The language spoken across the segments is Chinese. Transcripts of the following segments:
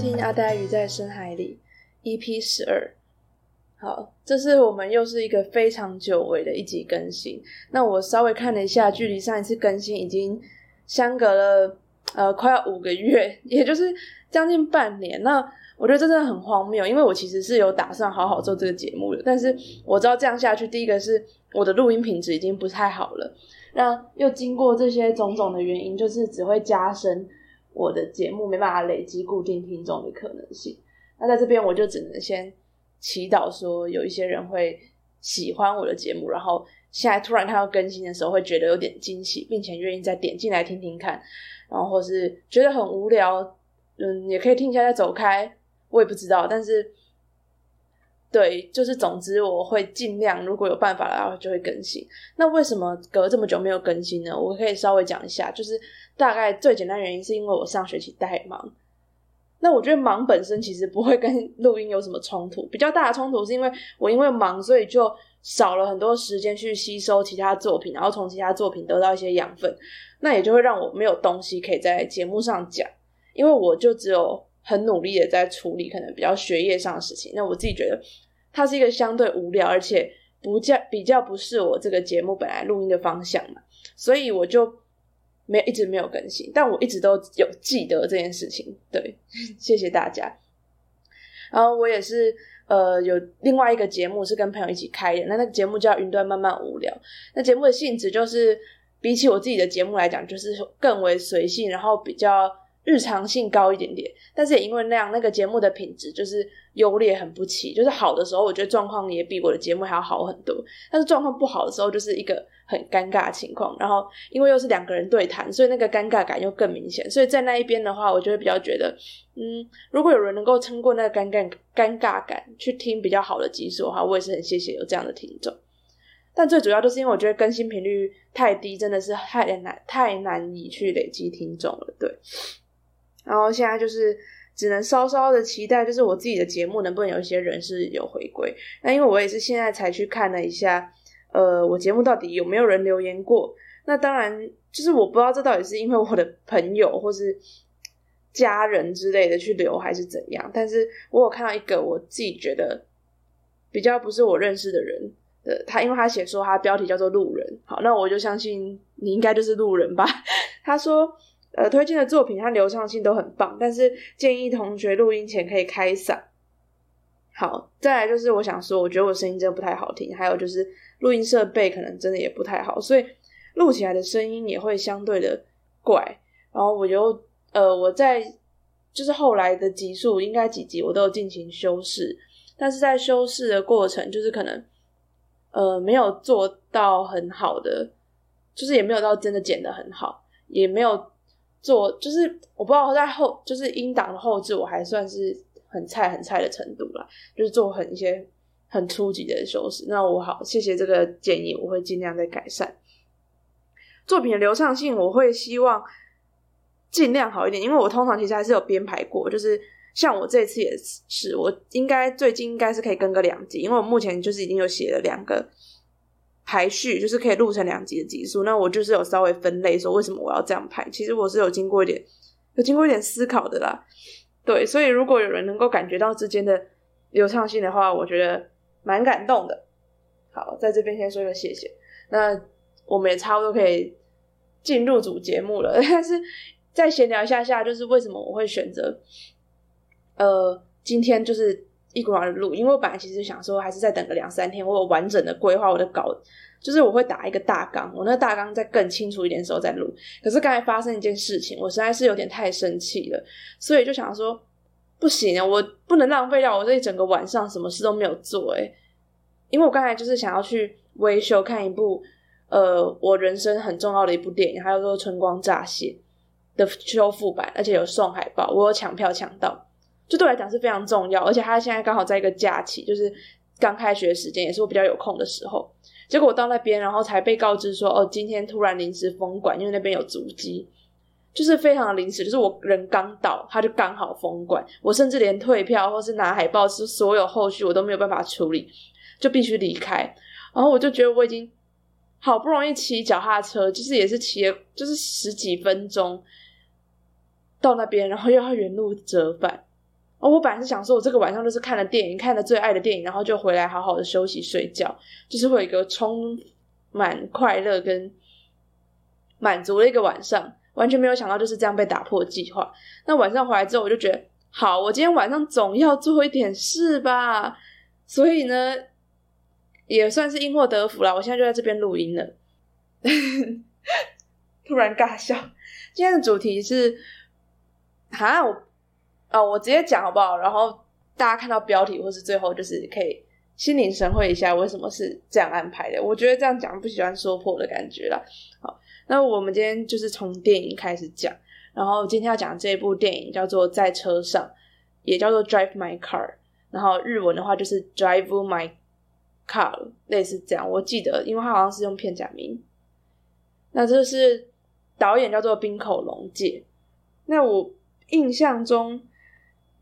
听《阿呆鱼在深海里》EP 十二。好，这是我们又是一个非常久违的一集更新。那我稍微看了一下，距离上一次更新已经相隔了呃快要五个月，也就是将近半年。那我觉得这真的很荒谬，因为我其实是有打算好好做这个节目的，但是我知道这样下去，第一个是我的录音品质已经不太好了，那又经过这些种种的原因，就是只会加深我的节目没办法累积固定听众的可能性。那在这边我就只能先祈祷说，有一些人会喜欢我的节目，然后现在突然看到更新的时候，会觉得有点惊喜，并且愿意再点进来听听看，然后或是觉得很无聊，嗯，也可以听一下再走开。我也不知道，但是，对，就是总之我会尽量，如果有办法的话就会更新。那为什么隔这么久没有更新呢？我可以稍微讲一下，就是大概最简单原因是因为我上学期太忙。那我觉得忙本身其实不会跟录音有什么冲突，比较大的冲突是因为我因为忙，所以就少了很多时间去吸收其他作品，然后从其他作品得到一些养分，那也就会让我没有东西可以在节目上讲，因为我就只有。很努力的在处理可能比较学业上的事情，那我自己觉得它是一个相对无聊，而且不较比较不是我这个节目本来录音的方向嘛，所以我就没一直没有更新，但我一直都有记得这件事情。对，谢谢大家。然后我也是呃有另外一个节目是跟朋友一起开的，那那个节目叫《云端慢慢无聊》，那节目的性质就是比起我自己的节目来讲，就是更为随性，然后比较。日常性高一点点，但是也因为那样，那个节目的品质就是优劣很不齐。就是好的时候，我觉得状况也比我的节目还要好很多；但是状况不好的时候，就是一个很尴尬的情况。然后因为又是两个人对谈，所以那个尴尬感又更明显。所以在那一边的话，我就会比较觉得，嗯，如果有人能够撑过那个尴尬尴尬感，去听比较好的集数的话，我也是很谢谢有这样的听众。但最主要就是因为我觉得更新频率太低，真的是太难太难以去累积听众了。对。然后现在就是只能稍稍的期待，就是我自己的节目能不能有一些人是有回归。那因为我也是现在才去看了一下，呃，我节目到底有没有人留言过？那当然，就是我不知道这到底是因为我的朋友或是家人之类的去留，还是怎样。但是我有看到一个我自己觉得比较不是我认识的人的，他因为他写说他标题叫做路人，好，那我就相信你应该就是路人吧。他说。呃，推荐的作品它流畅性都很棒，但是建议同学录音前可以开嗓。好，再来就是我想说，我觉得我声音真的不太好听，还有就是录音设备可能真的也不太好，所以录起来的声音也会相对的怪。然后我就呃，我在就是后来的集数，应该几集我都有进行修饰，但是在修饰的过程，就是可能呃没有做到很好的，就是也没有到真的剪的很好，也没有。做就是我不知道在后就是音档的后置，我还算是很菜很菜的程度啦，就是做很一些很初级的修饰。那我好谢谢这个建议，我会尽量在改善作品的流畅性。我会希望尽量好一点，因为我通常其实还是有编排过，就是像我这次也是，我应该最近应该是可以跟个两集，因为我目前就是已经有写了两个。排序就是可以录成两集的集数，那我就是有稍微分类说为什么我要这样排。其实我是有经过一点，有经过一点思考的啦。对，所以如果有人能够感觉到之间的流畅性的话，我觉得蛮感动的。好，在这边先说一个谢谢。那我们也差不多可以进入主节目了，但是再闲聊一下下，就是为什么我会选择呃今天就是一股脑的录，因为我本来其实想说还是再等个两三天，我有完整的规划我的稿。就是我会打一个大纲，我那大纲再更清楚一点的时候再录。可是刚才发生一件事情，我实在是有点太生气了，所以就想说不行啊，我不能浪费掉我这一整个晚上什么事都没有做诶因为我刚才就是想要去维修看一部呃我人生很重要的一部电影，还有说《春光乍泄》的修复版，而且有送海报，我有抢票抢到，就对我来讲是非常重要。而且他现在刚好在一个假期，就是刚开学时间，也是我比较有空的时候。结果我到那边，然后才被告知说，哦，今天突然临时封馆，因为那边有足迹，就是非常的临时。就是我人刚到，他就刚好封馆，我甚至连退票或是拿海报，是所有后续我都没有办法处理，就必须离开。然后我就觉得我已经好不容易骑脚踏车，就是也是骑了就是十几分钟到那边，然后又要原路折返，哦，我本来是想说，我这个晚上就是看了电影，看了最爱的电影，然后就回来好好的休息睡觉，就是会有一个充满快乐跟满足的一个晚上。完全没有想到就是这样被打破计划。那晚上回来之后，我就觉得好，我今天晚上总要做一点事吧。所以呢，也算是因祸得福了。我现在就在这边录音了。突然尬笑。今天的主题是，哈，我哦，我直接讲好不好？然后大家看到标题或是最后，就是可以心领神会一下，为什么是这样安排的？我觉得这样讲不喜欢说破的感觉了。好。那我们今天就是从电影开始讲，然后今天要讲这一部电影叫做《在车上》，也叫做《Drive My Car》，然后日文的话就是《Drive My Car》，类似这样。我记得，因为它好像是用片假名。那这是导演叫做滨口龙介。那我印象中，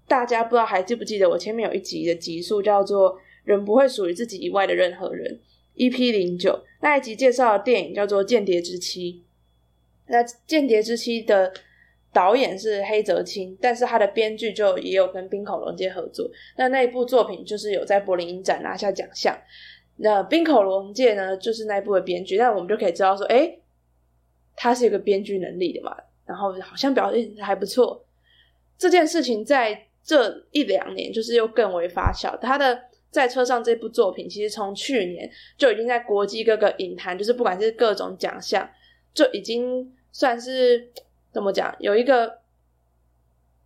大家不知道还记不记得我前面有一集的集数叫做《人不会属于自己以外的任何人》。E.P. 零九那一集介绍的电影叫做《间谍之妻》，那《间谍之妻》的导演是黑泽清，但是他的编剧就也有跟冰口龙介合作。那那一部作品就是有在柏林影展拿下奖项。那冰口龙介呢，就是那一部的编剧，但我们就可以知道说，哎，他是一个编剧能力的嘛，然后好像表现还不错。这件事情在这一两年就是又更为发酵，他的。在车上这部作品，其实从去年就已经在国际各个影坛，就是不管是各种奖项，就已经算是怎么讲，有一个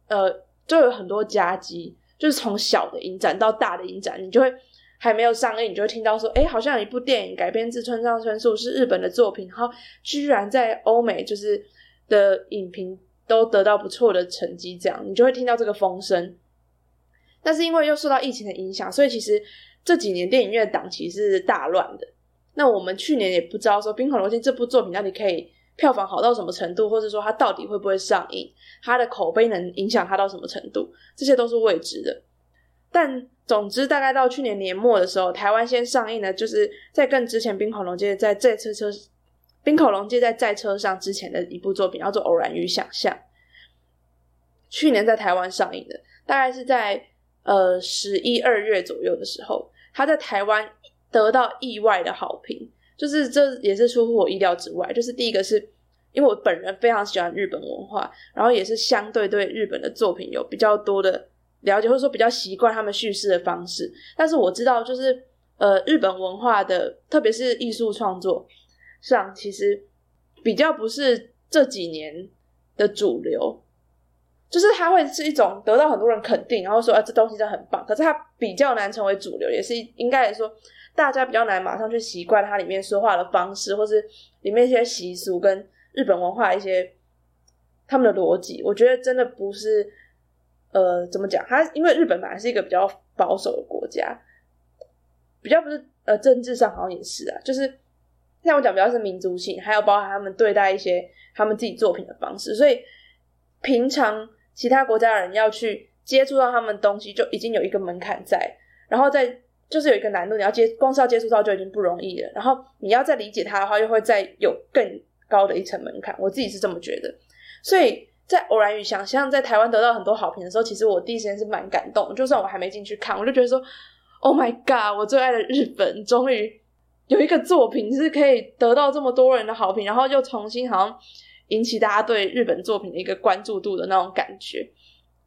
呃，就有很多夹击，就是从小的影展到大的影展，你就会还没有上映，你就会听到说，哎，好像有一部电影改编自村上春树，是日本的作品，然后居然在欧美就是的影评都得到不错的成绩，这样你就会听到这个风声。但是因为又受到疫情的影响，所以其实这几年电影院档期是大乱的。那我们去年也不知道说《冰河龙剑》这部作品到底可以票房好到什么程度，或者说它到底会不会上映，它的口碑能影响它到什么程度，这些都是未知的。但总之，大概到去年年末的时候，台湾先上映的，就是在更之前《冰河龙界在这次车《冰口龙介在在车上之前的一部作品，叫做《偶然与想象》，去年在台湾上映的，大概是在。呃，十一二月左右的时候，他在台湾得到意外的好评，就是这也是出乎我意料之外。就是第一个是因为我本人非常喜欢日本文化，然后也是相对对日本的作品有比较多的了解，或者说比较习惯他们叙事的方式。但是我知道，就是呃，日本文化的，特别是艺术创作上，其实比较不是这几年的主流。就是它会是一种得到很多人肯定，然后说啊这东西真的很棒，可是它比较难成为主流，也是应该来说大家比较难马上去习惯它里面说话的方式，或是里面一些习俗跟日本文化一些他们的逻辑。我觉得真的不是呃怎么讲，它因为日本本来是一个比较保守的国家，比较不是呃政治上好像也是啊，就是像我讲比较是民族性，还有包含他们对待一些他们自己作品的方式，所以平常。其他国家的人要去接触到他们东西，就已经有一个门槛在，然后再就是有一个难度，你要接光是要接触到就已经不容易了，然后你要再理解它的话，又会再有更高的一层门槛。我自己是这么觉得，所以在偶然与想象在台湾得到很多好评的时候，其实我第一时间是蛮感动。就算我还没进去看，我就觉得说，Oh my God，我最爱的日本终于有一个作品是可以得到这么多人的好评，然后又重新好像。引起大家对日本作品的一个关注度的那种感觉，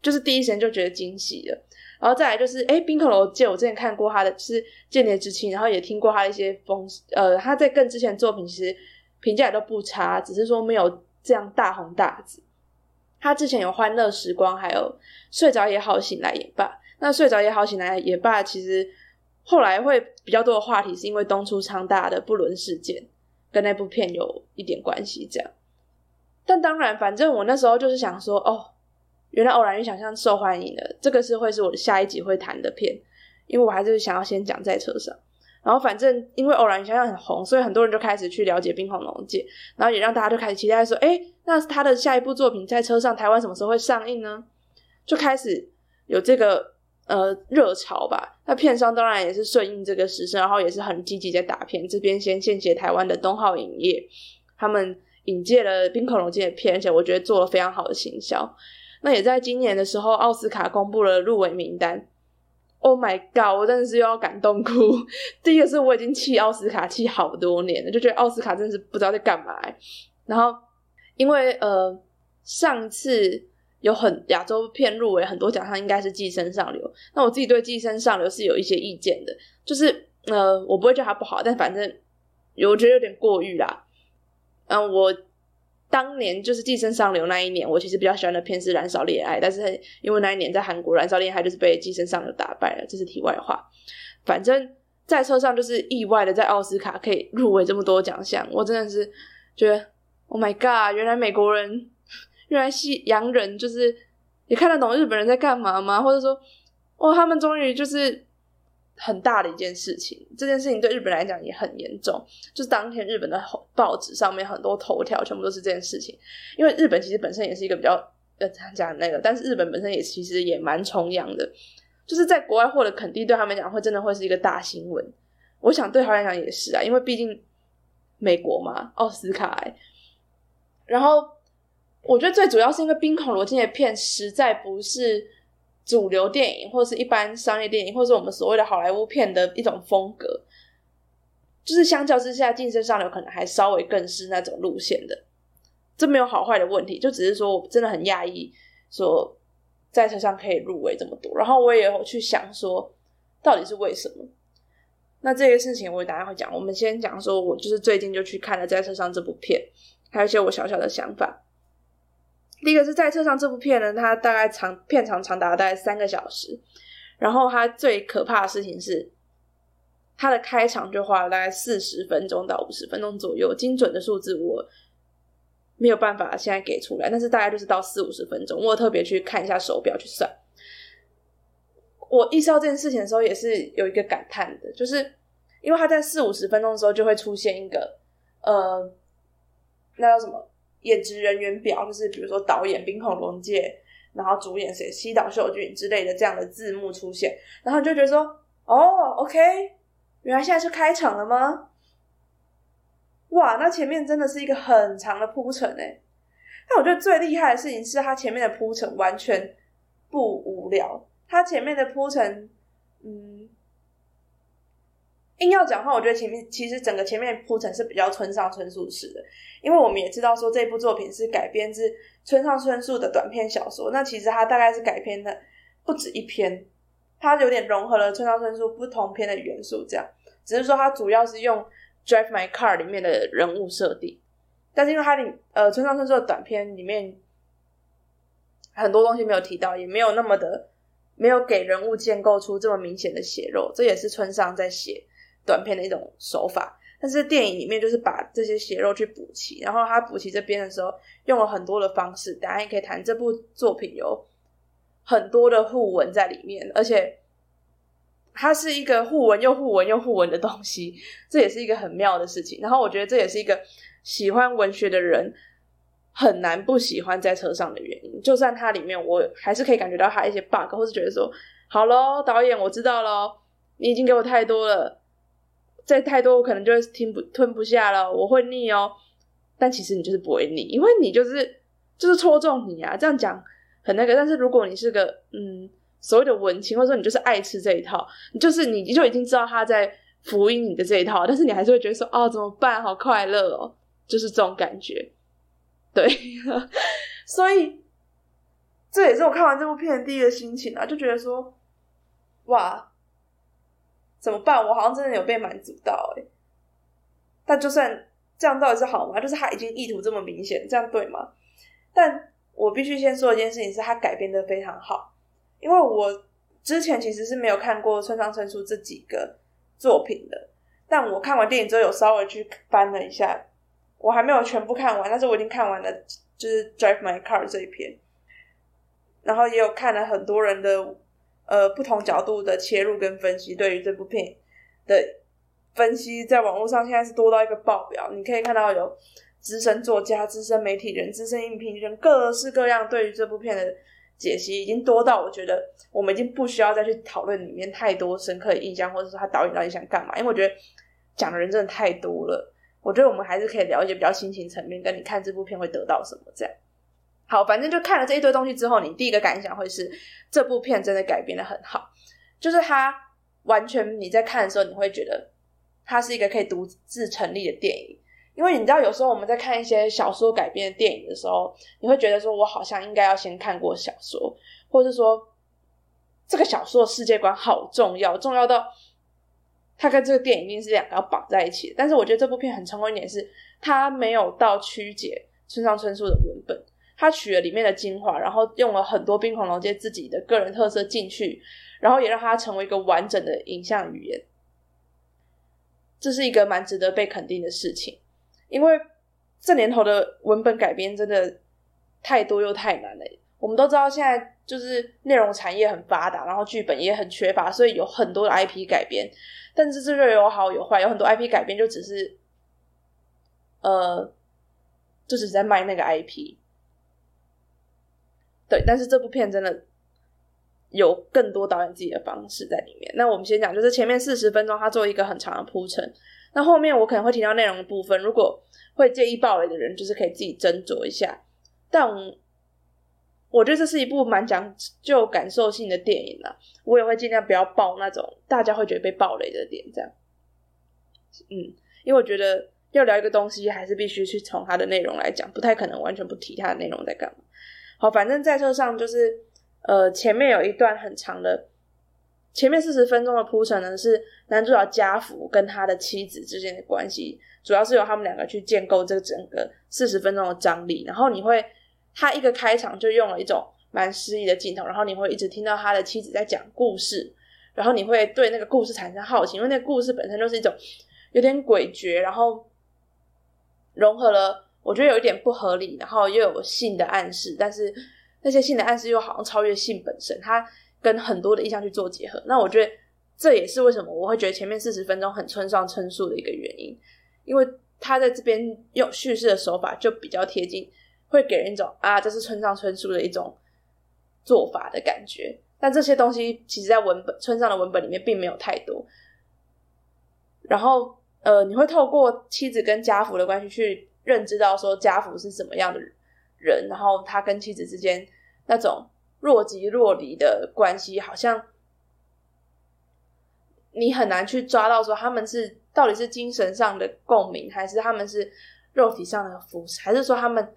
就是第一时间就觉得惊喜了。然后再来就是，哎，冰可楼借我之前看过他的是《间谍之妻》，然后也听过他的一些风，呃，他在更之前作品其实评价也都不差，只是说没有这样大红大紫。他之前有《欢乐时光》，还有《睡着也好，醒来也罢》。那《睡着也好，醒来也罢》其实后来会比较多的话题，是因为东出昌大的不伦事件跟那部片有一点关系，这样。但当然，反正我那时候就是想说，哦，原来《偶然与想象》受欢迎的，这个是会是我下一集会谈的片，因为我还是想要先讲在车上。然后反正因为《偶然与想象》很红，所以很多人就开始去了解《冰红龙界》，然后也让大家就开始期待说，哎，那他的下一部作品在车上台湾什么时候会上映呢？就开始有这个呃热潮吧。那片商当然也是顺应这个时势，然后也是很积极在打片。这边先献写台湾的东浩影业，他们。引介了冰恐龙界的片，而且我觉得做了非常好的行销。那也在今年的时候，奥斯卡公布了入围名单。Oh my god！我真的是又要感动哭。第一个是我已经气奥斯卡气好多年了，就觉得奥斯卡真的是不知道在干嘛。然后因为呃上次有很亚洲片入围很多奖项，应该是《寄生上流》。那我自己对《寄生上流》是有一些意见的，就是呃我不会觉得它不好，但反正我觉得有点过誉啦。嗯，我。当年就是《寄生上流》那一年，我其实比较喜欢的片是《燃烧恋爱》，但是因为那一年在韩国，《燃烧恋爱》就是被《寄生上流》打败了，这是题外话。反正，在车上就是意外的在奥斯卡可以入围这么多奖项，我真的是觉得，Oh my God！原来美国人，原来西洋人就是也看得懂日本人在干嘛吗？或者说，哦，他们终于就是。很大的一件事情，这件事情对日本来讲也很严重。就是当天日本的报纸上面很多头条全部都是这件事情，因为日本其实本身也是一个比较呃讲那个，但是日本本身也其实也蛮崇洋的，就是在国外获得肯定，对他们讲会真的会是一个大新闻。我想对他来讲也是啊，因为毕竟美国嘛，奥斯卡。然后我觉得最主要是因为《冰孔罗金》的片实在不是。主流电影或是一般商业电影，或是我们所谓的好莱坞片的一种风格，就是相较之下，《晋升上流》可能还稍微更是那种路线的。这没有好坏的问题，就只是说我真的很讶异，说在车上可以入围这么多。然后我也有去想说，到底是为什么？那这个事情我等下会讲。我们先讲说，我就是最近就去看了《在车上》这部片，还有一些我小小的想法。第一个是在车上这部片呢，它大概长片长长达大概三个小时，然后它最可怕的事情是，它的开场就花了大概四十分钟到五十分钟左右，精准的数字我没有办法现在给出来，但是大概就是到四五十分钟。我特别去看一下手表去算，我意识到这件事情的时候也是有一个感叹的，就是因为他在四五十分钟的时候就会出现一个呃，那叫什么？演职人员表就是比如说导演冰孔龙介，然后主演谁西岛秀俊之类的这样的字幕出现，然后你就觉得说哦，OK，原来现在是开场了吗？哇，那前面真的是一个很长的铺陈诶。但我觉得最厉害的事情是他前面的铺陈完全不无聊，他前面的铺陈，嗯。硬要讲话，我觉得前面其实整个前面铺陈是比较村上春树式的，因为我们也知道说这部作品是改编自村上春树的短篇小说，那其实它大概是改编的不止一篇，它有点融合了村上春树不同篇的元素，这样只是说它主要是用《Drive My Car》里面的人物设定，但是因为它里呃村上春树的短篇里面很多东西没有提到，也没有那么的没有给人物建构出这么明显的血肉，这也是村上在写。短片的一种手法，但是电影里面就是把这些血肉去补齐，然后他补齐这边的时候用了很多的方式，大家也可以谈这部作品有很多的互文在里面，而且它是一个互文又互文又互文的东西，这也是一个很妙的事情。然后我觉得这也是一个喜欢文学的人很难不喜欢在车上的原因，就算它里面我还是可以感觉到它一些 bug，或是觉得说好喽，导演我知道喽，你已经给我太多了。再太多，我可能就是听不吞不下了，我会腻哦。但其实你就是不会腻，因为你就是就是戳中你啊。这样讲很那个，但是如果你是个嗯所谓的文青，或者说你就是爱吃这一套，你就是你就已经知道他在福音你的这一套，但是你还是会觉得说哦怎么办？好快乐哦，就是这种感觉。对，所以这也是我看完这部片第一个心情啊，就觉得说哇。怎么办？我好像真的有被满足到哎，但就算这样，到底是好吗？就是他已经意图这么明显，这样对吗？但我必须先说一件事情，是他改编的非常好，因为我之前其实是没有看过村上春树这几个作品的，但我看完电影之后有稍微去翻了一下，我还没有全部看完，但是我已经看完了，就是《Drive My Car》这一篇，然后也有看了很多人的。呃，不同角度的切入跟分析，对于这部片的分析，在网络上现在是多到一个爆表。你可以看到有资深作家、资深媒体人、资深影评人，各式各样对于这部片的解析，已经多到我觉得我们已经不需要再去讨论里面太多深刻的印象，或者说他导演到底想干嘛。因为我觉得讲的人真的太多了。我觉得我们还是可以聊一些比较心情层面，跟你看这部片会得到什么这样。好，反正就看了这一堆东西之后，你第一个感想会是这部片真的改编的很好，就是它完全你在看的时候，你会觉得它是一个可以独自成立的电影。因为你知道，有时候我们在看一些小说改编的电影的时候，你会觉得说，我好像应该要先看过小说，或者说这个小说的世界观好重要，重要到它跟这个电影一定是两个要绑在一起。但是我觉得这部片很成功一点是，它没有到曲解村上春树的文本，他取了里面的精华，然后用了很多冰狂龙街自己的个人特色进去，然后也让它成为一个完整的影像语言。这是一个蛮值得被肯定的事情。因为这年头的文本改编真的太多又太难了。我们都知道现在就是内容产业很发达，然后剧本也很缺乏，所以有很多的 IP 改编。但是这就有好有坏，有很多 IP 改编就只是，呃，就只是在卖那个 IP。对，但是这部片真的有更多导演自己的方式在里面。那我们先讲，就是前面四十分钟，他做一个很长的铺陈。那后面我可能会提到内容的部分，如果会介意暴雷的人，就是可以自己斟酌一下。但我觉得这是一部蛮讲究感受性的电影啊，我也会尽量不要爆那种大家会觉得被暴雷的点。这样，嗯，因为我觉得要聊一个东西，还是必须去从它的内容来讲，不太可能完全不提它的内容在干嘛。反正在车上就是呃，前面有一段很长的。前面四十分钟的铺陈呢，是男主角家福跟他的妻子之间的关系，主要是由他们两个去建构这整个四十分钟的张力。然后你会，他一个开场就用了一种蛮诗意的镜头，然后你会一直听到他的妻子在讲故事，然后你会对那个故事产生好奇，因为那个故事本身就是一种有点诡谲，然后融合了我觉得有一点不合理，然后又有性的暗示，但是那些性的暗示又好像超越性本身，他。跟很多的意象去做结合，那我觉得这也是为什么我会觉得前面四十分钟很村上春树的一个原因，因为他在这边用叙事的手法就比较贴近，会给人一种啊，这是村上春树的一种做法的感觉。但这些东西其实，在文本村上的文本里面并没有太多。然后，呃，你会透过妻子跟家福的关系去认知到说家福是什么样的人，然后他跟妻子之间那种。若即若离的关系，好像你很难去抓到说他们是到底是精神上的共鸣，还是他们是肉体上的扶持，还是说他们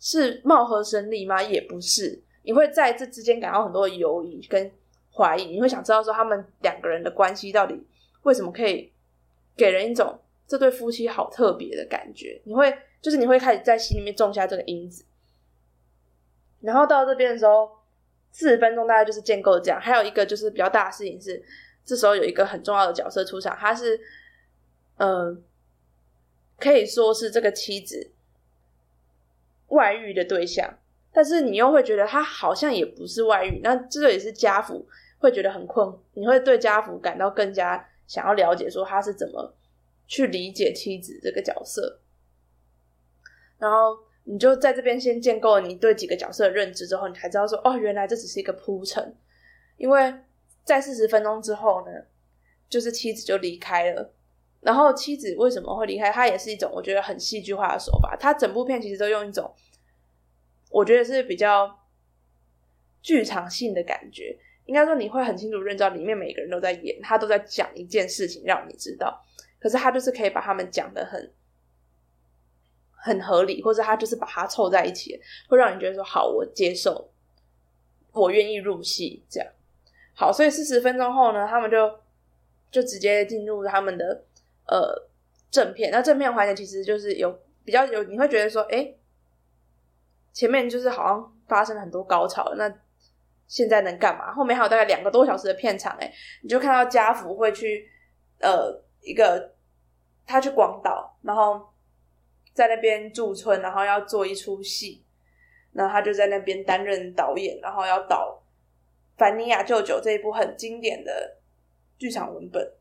是貌合神离吗？也不是，你会在这之间感到很多的犹疑跟怀疑，你会想知道说他们两个人的关系到底为什么可以给人一种这对夫妻好特别的感觉？你会就是你会开始在心里面种下这个因子。然后到这边的时候，四十分钟大概就是建构这样。还有一个就是比较大的事情是，这时候有一个很重要的角色出场，他是，嗯，可以说是这个妻子外遇的对象，但是你又会觉得他好像也不是外遇。那这也是家福会觉得很困，你会对家福感到更加想要了解，说他是怎么去理解妻子这个角色，然后。你就在这边先建构你对几个角色的认知之后，你才知道说哦，原来这只是一个铺陈。因为在四十分钟之后呢，就是妻子就离开了。然后妻子为什么会离开？它也是一种我觉得很戏剧化的手法。它整部片其实都用一种我觉得是比较剧场性的感觉。应该说你会很清楚认知到里面每个人都在演，他都在讲一件事情让你知道。可是他就是可以把他们讲的很。很合理，或者他就是把它凑在一起，会让你觉得说好，我接受，我愿意入戏，这样好。所以四十分钟后呢，他们就就直接进入他们的呃正片。那正片环节其实就是有比较有，你会觉得说，哎，前面就是好像发生了很多高潮，那现在能干嘛？后面还有大概两个多小时的片场，哎，你就看到家福会去呃一个他去广岛，然后。在那边驻村，然后要做一出戏，然后他就在那边担任导演，然后要导《凡尼亚舅舅》这一部很经典的剧场文本。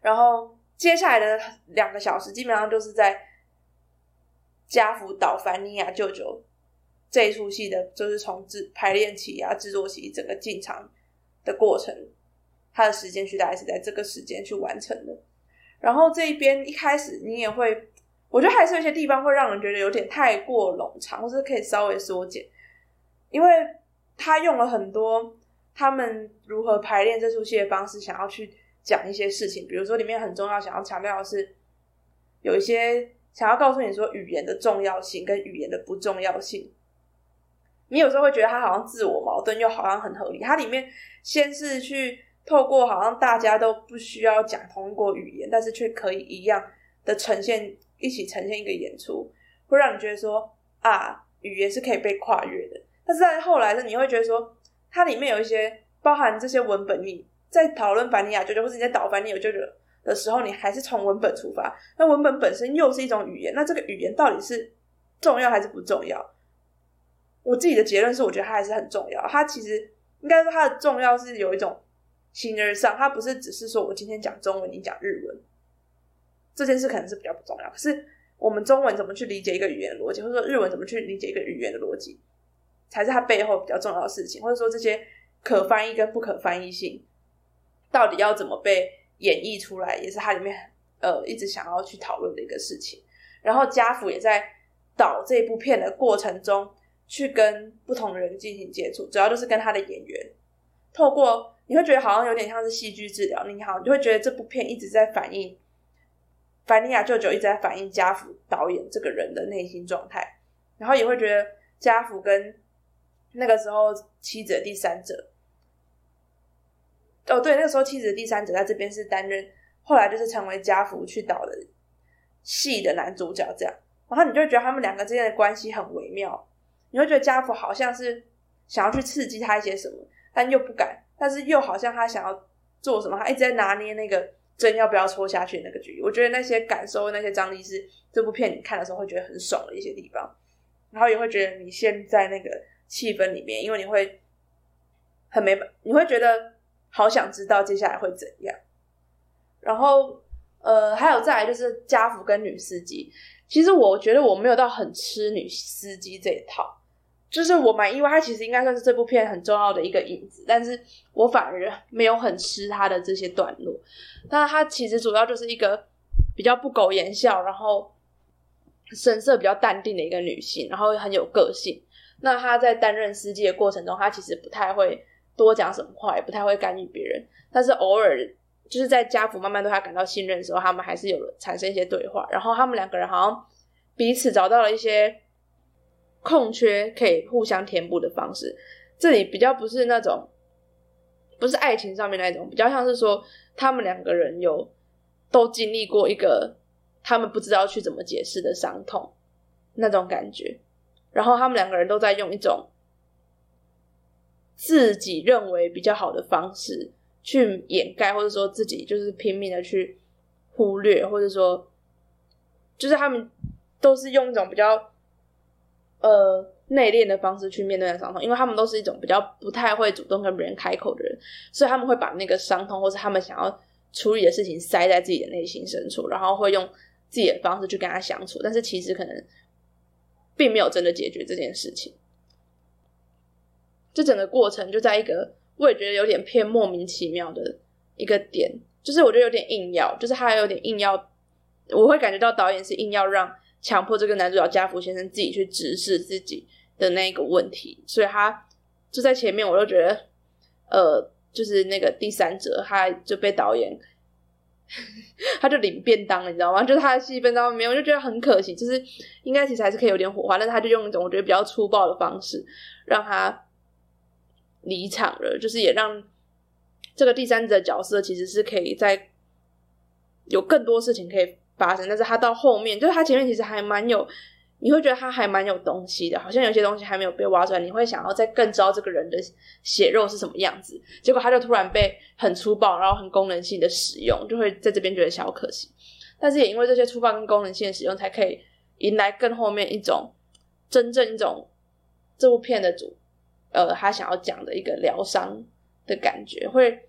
然后接下来的两个小时，基本上就是在家福导《凡尼亚舅舅》这一出戏的，就是从制排练起啊，制作起整个进场的过程，他的时间去大概是在这个时间去完成的。然后这一边一开始你也会。我觉得还是有些地方会让人觉得有点太过冗长，或是可以稍微缩减，因为他用了很多他们如何排练这出戏的方式，想要去讲一些事情，比如说里面很重要，想要强调的是有一些想要告诉你说语言的重要性跟语言的不重要性。你有时候会觉得他好像自我矛盾，又好像很合理。它里面先是去透过好像大家都不需要讲同一国语言，但是却可以一样的呈现，一起呈现一个演出，会让你觉得说啊，语言是可以被跨越的。但是在后来呢，你会觉得说，它里面有一些包含这些文本，你在讨论凡尼亚舅舅，或者你在导凡尼亚舅舅的时候，你还是从文本出发。那文本本身又是一种语言，那这个语言到底是重要还是不重要？我自己的结论是，我觉得它还是很重要。它其实应该说它的重要是有一种形而上，它不是只是说我今天讲中文，你讲日文这件事可能是比较不重要。可是我们中文怎么去理解一个语言逻辑，或者说日文怎么去理解一个语言的逻辑，才是它背后比较重要的事情。或者说这些可翻译跟不可翻译性到底要怎么被演绎出来，也是它里面呃一直想要去讨论的一个事情。然后家福也在导这部片的过程中。去跟不同的人进行接触，主要就是跟他的演员。透过你会觉得好像有点像是戏剧治疗，你好，你就会觉得这部片一直在反映凡尼亚舅舅一直在反映家福导演这个人的内心状态，然后也会觉得家福跟那个时候妻子的第三者，哦，对，那个时候妻子的第三者在这边是担任，后来就是成为家福去导的戏的男主角这样，然后你就觉得他们两个之间的关系很微妙。你会觉得家福好像是想要去刺激他一些什么，但又不敢，但是又好像他想要做什么，他一直在拿捏那个针要不要戳下去那个距离。我觉得那些感受、那些张力是这部片你看的时候会觉得很爽的一些地方，然后也会觉得你现在那个气氛里面，因为你会很没，你会觉得好想知道接下来会怎样。然后呃，还有再来就是家福跟女司机，其实我觉得我没有到很吃女司机这一套。就是我蛮意外，他其实应该算是这部片很重要的一个影子，但是我反而没有很吃他的这些段落。但他其实主要就是一个比较不苟言笑，然后神色比较淡定的一个女性，然后很有个性。那他在担任司机的过程中，他其实不太会多讲什么话，也不太会干预别人。但是偶尔就是在家福慢慢对他感到信任的时候，他们还是有产生一些对话。然后他们两个人好像彼此找到了一些。空缺可以互相填补的方式，这里比较不是那种，不是爱情上面那种，比较像是说他们两个人有都经历过一个他们不知道去怎么解释的伤痛那种感觉，然后他们两个人都在用一种自己认为比较好的方式去掩盖，或者说自己就是拼命的去忽略，或者说就是他们都是用一种比较。呃，内敛的方式去面对那伤痛，因为他们都是一种比较不太会主动跟别人开口的人，所以他们会把那个伤痛或是他们想要处理的事情塞在自己的内心深处，然后会用自己的方式去跟他相处，但是其实可能并没有真的解决这件事情。这整个过程就在一个我也觉得有点偏莫名其妙的一个点，就是我觉得有点硬要，就是他有点硬要，我会感觉到导演是硬要让。强迫这个男主角家福先生自己去直视自己的那个问题，所以他就在前面，我就觉得，呃，就是那个第三者，他就被导演，他就领便当了，你知道吗？就他的戏份到没有，我就觉得很可惜。就是应该其实还是可以有点火花，但是他就用一种我觉得比较粗暴的方式让他离场了，就是也让这个第三者角色其实是可以在有更多事情可以。发生，但是他到后面，就是他前面其实还蛮有，你会觉得他还蛮有东西的，好像有些东西还没有被挖出来，你会想要再更知道这个人的血肉是什么样子。结果他就突然被很粗暴，然后很功能性的使用，就会在这边觉得小可惜。但是也因为这些粗暴跟功能性的使用，才可以迎来更后面一种真正一种这部片的主，呃，他想要讲的一个疗伤的感觉，会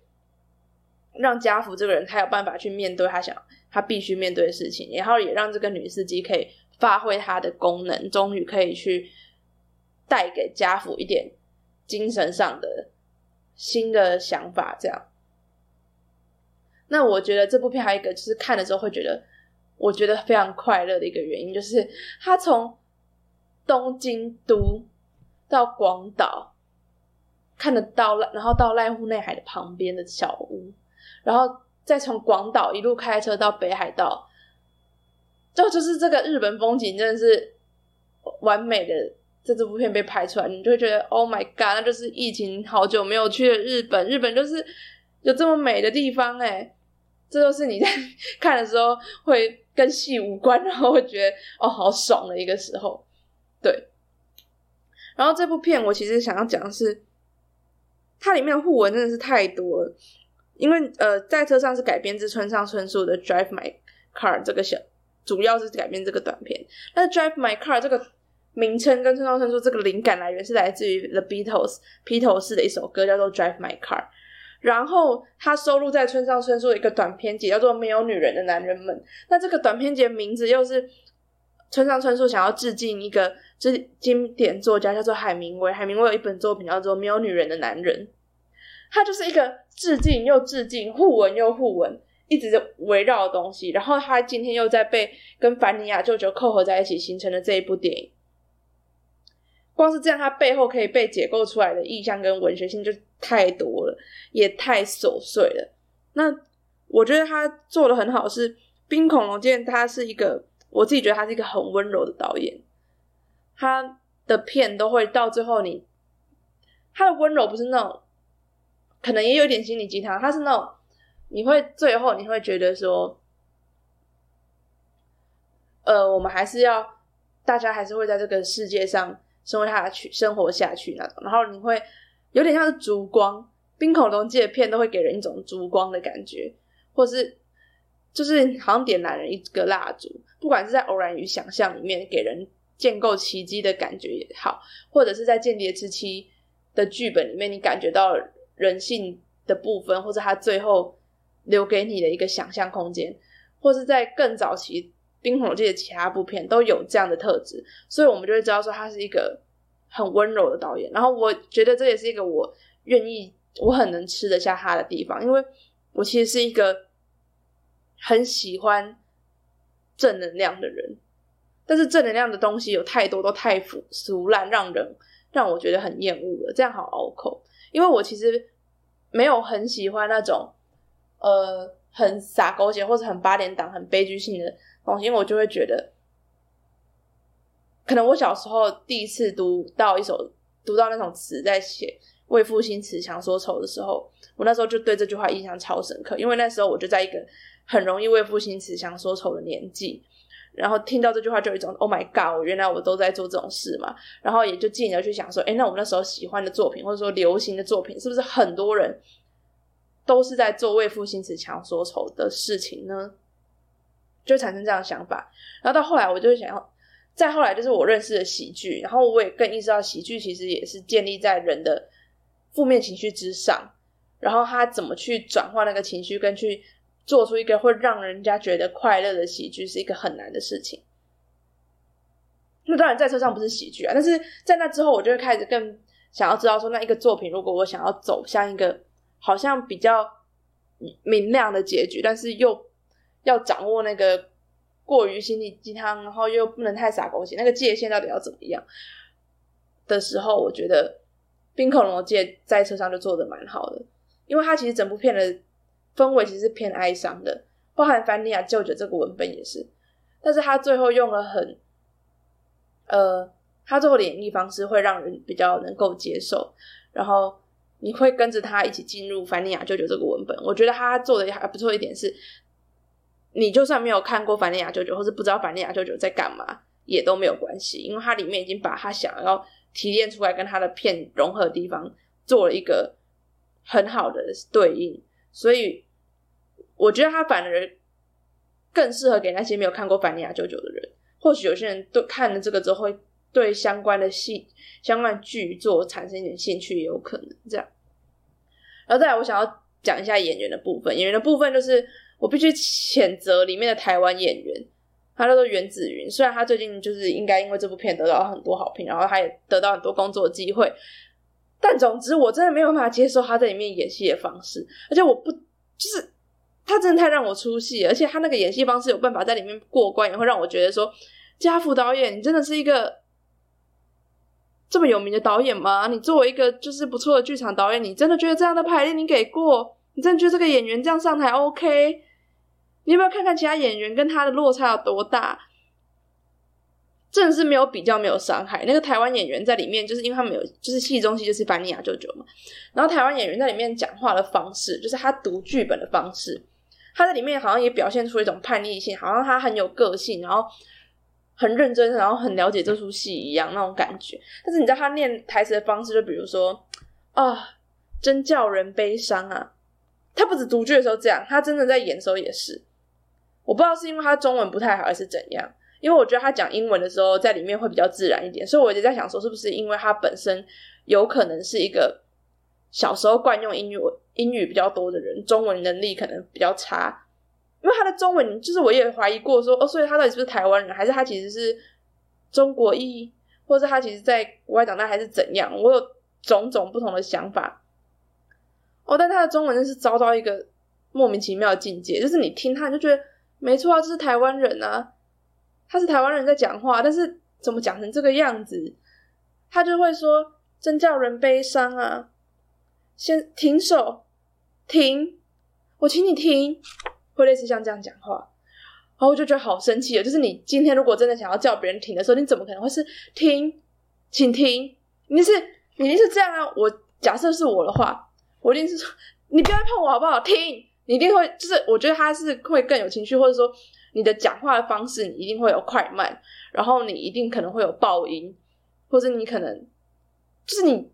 让家福这个人他有办法去面对他想。他必须面对的事情，然后也让这个女司机可以发挥她的功能，终于可以去带给家父一点精神上的新的想法。这样，那我觉得这部片还有一个就是看的时候会觉得我觉得非常快乐的一个原因，就是他从东京都到广岛看得到，然后到濑户内海的旁边的小屋，然后再从广岛一路开车到北海道，就就是这个日本风景真的是完美的。在这部片被拍出来，你就会觉得 Oh my God，那就是疫情好久没有去的日本，日本就是有这么美的地方哎。这就是你在 看的时候会跟戏无关，然后会觉得哦好爽的一个时候。对，然后这部片我其实想要讲的是，它里面的互文真的是太多了，因为呃，在车上是改编自村上春树的《Drive My Car》这个小，主要是改编这个短片，那《Drive My Car》这个。名称跟村上春树这个灵感来源是来自于 The Beatles 披头士的一首歌，叫做《Drive My Car》。然后它收录在村上春树的一个短篇集，叫做《没有女人的男人们》。那这个短篇集的名字又是村上春树想要致敬一个就是经典作家，叫做海明威。海明威有一本作品叫做《没有女人的男人》，它就是一个致敬又致敬、互文又互文，一直围绕的东西。然后他今天又在被跟凡尼亚舅舅扣合在一起，形成了这一部电影。光是这样，它背后可以被解构出来的意象跟文学性就太多了，也太琐碎了。那我觉得他做的很好，是《冰恐龙剑》，他是一个我自己觉得他是一个很温柔的导演，他的片都会到最后，你他的温柔不是那种，可能也有点心理鸡汤，他是那种你会最后你会觉得说，呃，我们还是要大家还是会在这个世界上。生活下去，生活下去那种，然后你会有点像是烛光，冰恐龙界片都会给人一种烛光的感觉，或是就是好像点燃了一个蜡烛，不管是在偶然与想象里面给人建构奇迹的感觉也好，或者是在间谍之妻的剧本里面，你感觉到人性的部分，或者他最后留给你的一个想象空间，或是在更早期。冰火界的其他部片都有这样的特质，所以我们就会知道说他是一个很温柔的导演。然后我觉得这也是一个我愿意、我很能吃得下他的地方，因为我其实是一个很喜欢正能量的人，但是正能量的东西有太多都太腐俗烂，让人让我觉得很厌恶了，这样好拗口。因为我其实没有很喜欢那种呃很洒狗血或者很八点档、很悲剧性的东西。因为我就会觉得，可能我小时候第一次读到一首读到那种词，在写为赋新词强说愁的时候，我那时候就对这句话印象超深刻。因为那时候我就在一个很容易为赋新词强说愁的年纪，然后听到这句话就有一种 “Oh my God”，原来我都在做这种事嘛。然后也就进而去想说，哎，那我们那时候喜欢的作品，或者说流行的作品，是不是很多人都是在做为赋新词强说愁的事情呢？就产生这样的想法，然后到后来，我就想要，再后来就是我认识了喜剧，然后我也更意识到喜剧其实也是建立在人的负面情绪之上，然后他怎么去转化那个情绪，跟去做出一个会让人家觉得快乐的喜剧，是一个很难的事情。那当然，在车上不是喜剧啊，但是在那之后，我就会开始更想要知道说，那一个作品，如果我想要走向一个好像比较明亮的结局，但是又要掌握那个过于心理鸡汤，然后又不能太傻狗血，那个界限到底要怎么样的时候，我觉得《冰恐龙界》在车上就做的蛮好的，因为它其实整部片的氛围其实是偏哀伤的，包含凡尼亚舅舅这个文本也是，但是他最后用了很，呃，他最后的演绎方式会让人比较能够接受，然后你会跟着他一起进入凡尼亚舅舅这个文本，我觉得他做的还不错一点是。你就算没有看过《凡尼亚舅舅》，或是不知道《凡尼亚舅舅》在干嘛，也都没有关系，因为它里面已经把他想要提炼出来跟他的片融合的地方做了一个很好的对应，所以我觉得他反而更适合给那些没有看过《凡尼亚舅舅》的人。或许有些人都看了这个之后，会对相关的戏、相关的剧作产生一点兴趣，也有可能这样。然后再来，我想要讲一下演员的部分，演员的部分就是。我必须谴责里面的台湾演员，他叫做袁子云。虽然他最近就是应该因为这部片得到很多好评，然后他也得到很多工作机会，但总之我真的没有办法接受他在里面演戏的方式。而且我不就是他真的太让我出戏，而且他那个演戏方式有办法在里面过关，也会让我觉得说，家福导演，你真的是一个这么有名的导演吗？你作为一个就是不错的剧场导演，你真的觉得这样的排练你给过？你真的觉得这个演员这样上台 OK？你有没有看看其他演员跟他的落差有多大？真的是没有比较，没有伤害。那个台湾演员在里面，就是因为他们有，就是戏中戏就是班尼亚舅舅嘛。然后台湾演员在里面讲话的方式，就是他读剧本的方式，他在里面好像也表现出一种叛逆性，好像他很有个性，然后很认真，然后很了解这出戏一样那种感觉。但是你知道他念台词的方式，就比如说啊，真叫人悲伤啊。他不止读剧的时候这样，他真的在演的时候也是。我不知道是因为他中文不太好，还是怎样。因为我觉得他讲英文的时候，在里面会比较自然一点，所以我就在想说，是不是因为他本身有可能是一个小时候惯用英语英语比较多的人，中文能力可能比较差。因为他的中文，就是我也怀疑过说，哦，所以他到底是不是台湾人，还是他其实是中国裔，或者他其实在国外长大，还是怎样？我有种种不同的想法。哦，但他的中文真是遭到一个莫名其妙的境界，就是你听他就觉得没错啊，这是台湾人啊。他是台湾人在讲话，但是怎么讲成这个样子？他就会说：“真叫人悲伤啊！”先停手，停，我请你停，会类似像这样讲话，然后我就觉得好生气了。就是你今天如果真的想要叫别人停的时候，你怎么可能会是停，请停？你是你一定是这样啊！我假设是我的话，我一定是说你不要碰我好不好？停，你一定会就是我觉得他是会更有情绪，或者说。你的讲话的方式，你一定会有快慢，然后你一定可能会有爆音，或者你可能就是你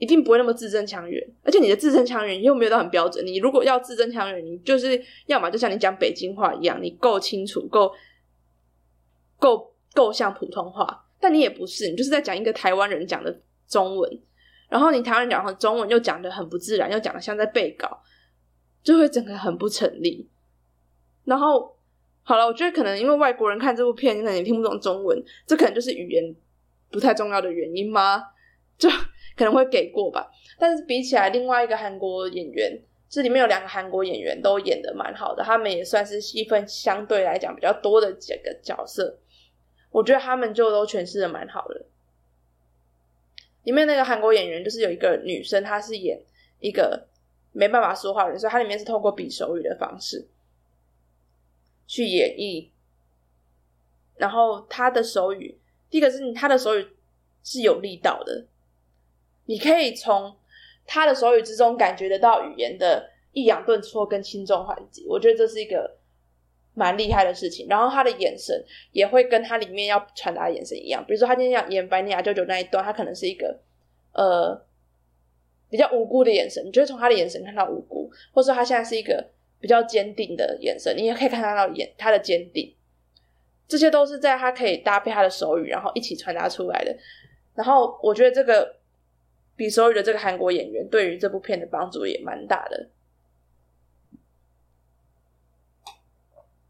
一定不会那么字正腔圆，而且你的字正腔圆又没有到很标准。你如果要字正腔圆，你就是要么就像你讲北京话一样，你够清楚，够够够像普通话，但你也不是，你就是在讲一个台湾人讲的中文，然后你台湾人讲的中文又讲的很不自然，又讲的像在背稿，就会整个很不成立。然后好了，我觉得可能因为外国人看这部片，可能也听不懂中文，这可能就是语言不太重要的原因吗？就可能会给过吧。但是比起来，另外一个韩国演员，这里面有两个韩国演员都演的蛮好的，他们也算是戏份相对来讲比较多的几个角色，我觉得他们就都诠释的蛮好的。里面那个韩国演员就是有一个女生，她是演一个没办法说话的人，所以她里面是透过比手语的方式。去演绎，然后他的手语，第一个是他的手语是有力道的，你可以从他的手语之中感觉得到语言的抑扬顿挫跟轻重缓急，我觉得这是一个蛮厉害的事情。然后他的眼神也会跟他里面要传达的眼神一样，比如说他今天要演白尼亚舅舅那一段，他可能是一个呃比较无辜的眼神，你就会从他的眼神看到无辜，或者说他现在是一个。比较坚定的眼神，你也可以看得到眼他的坚定，这些都是在他可以搭配他的手语，然后一起传达出来的。然后我觉得这个比手语的这个韩国演员对于这部片的帮助也蛮大的。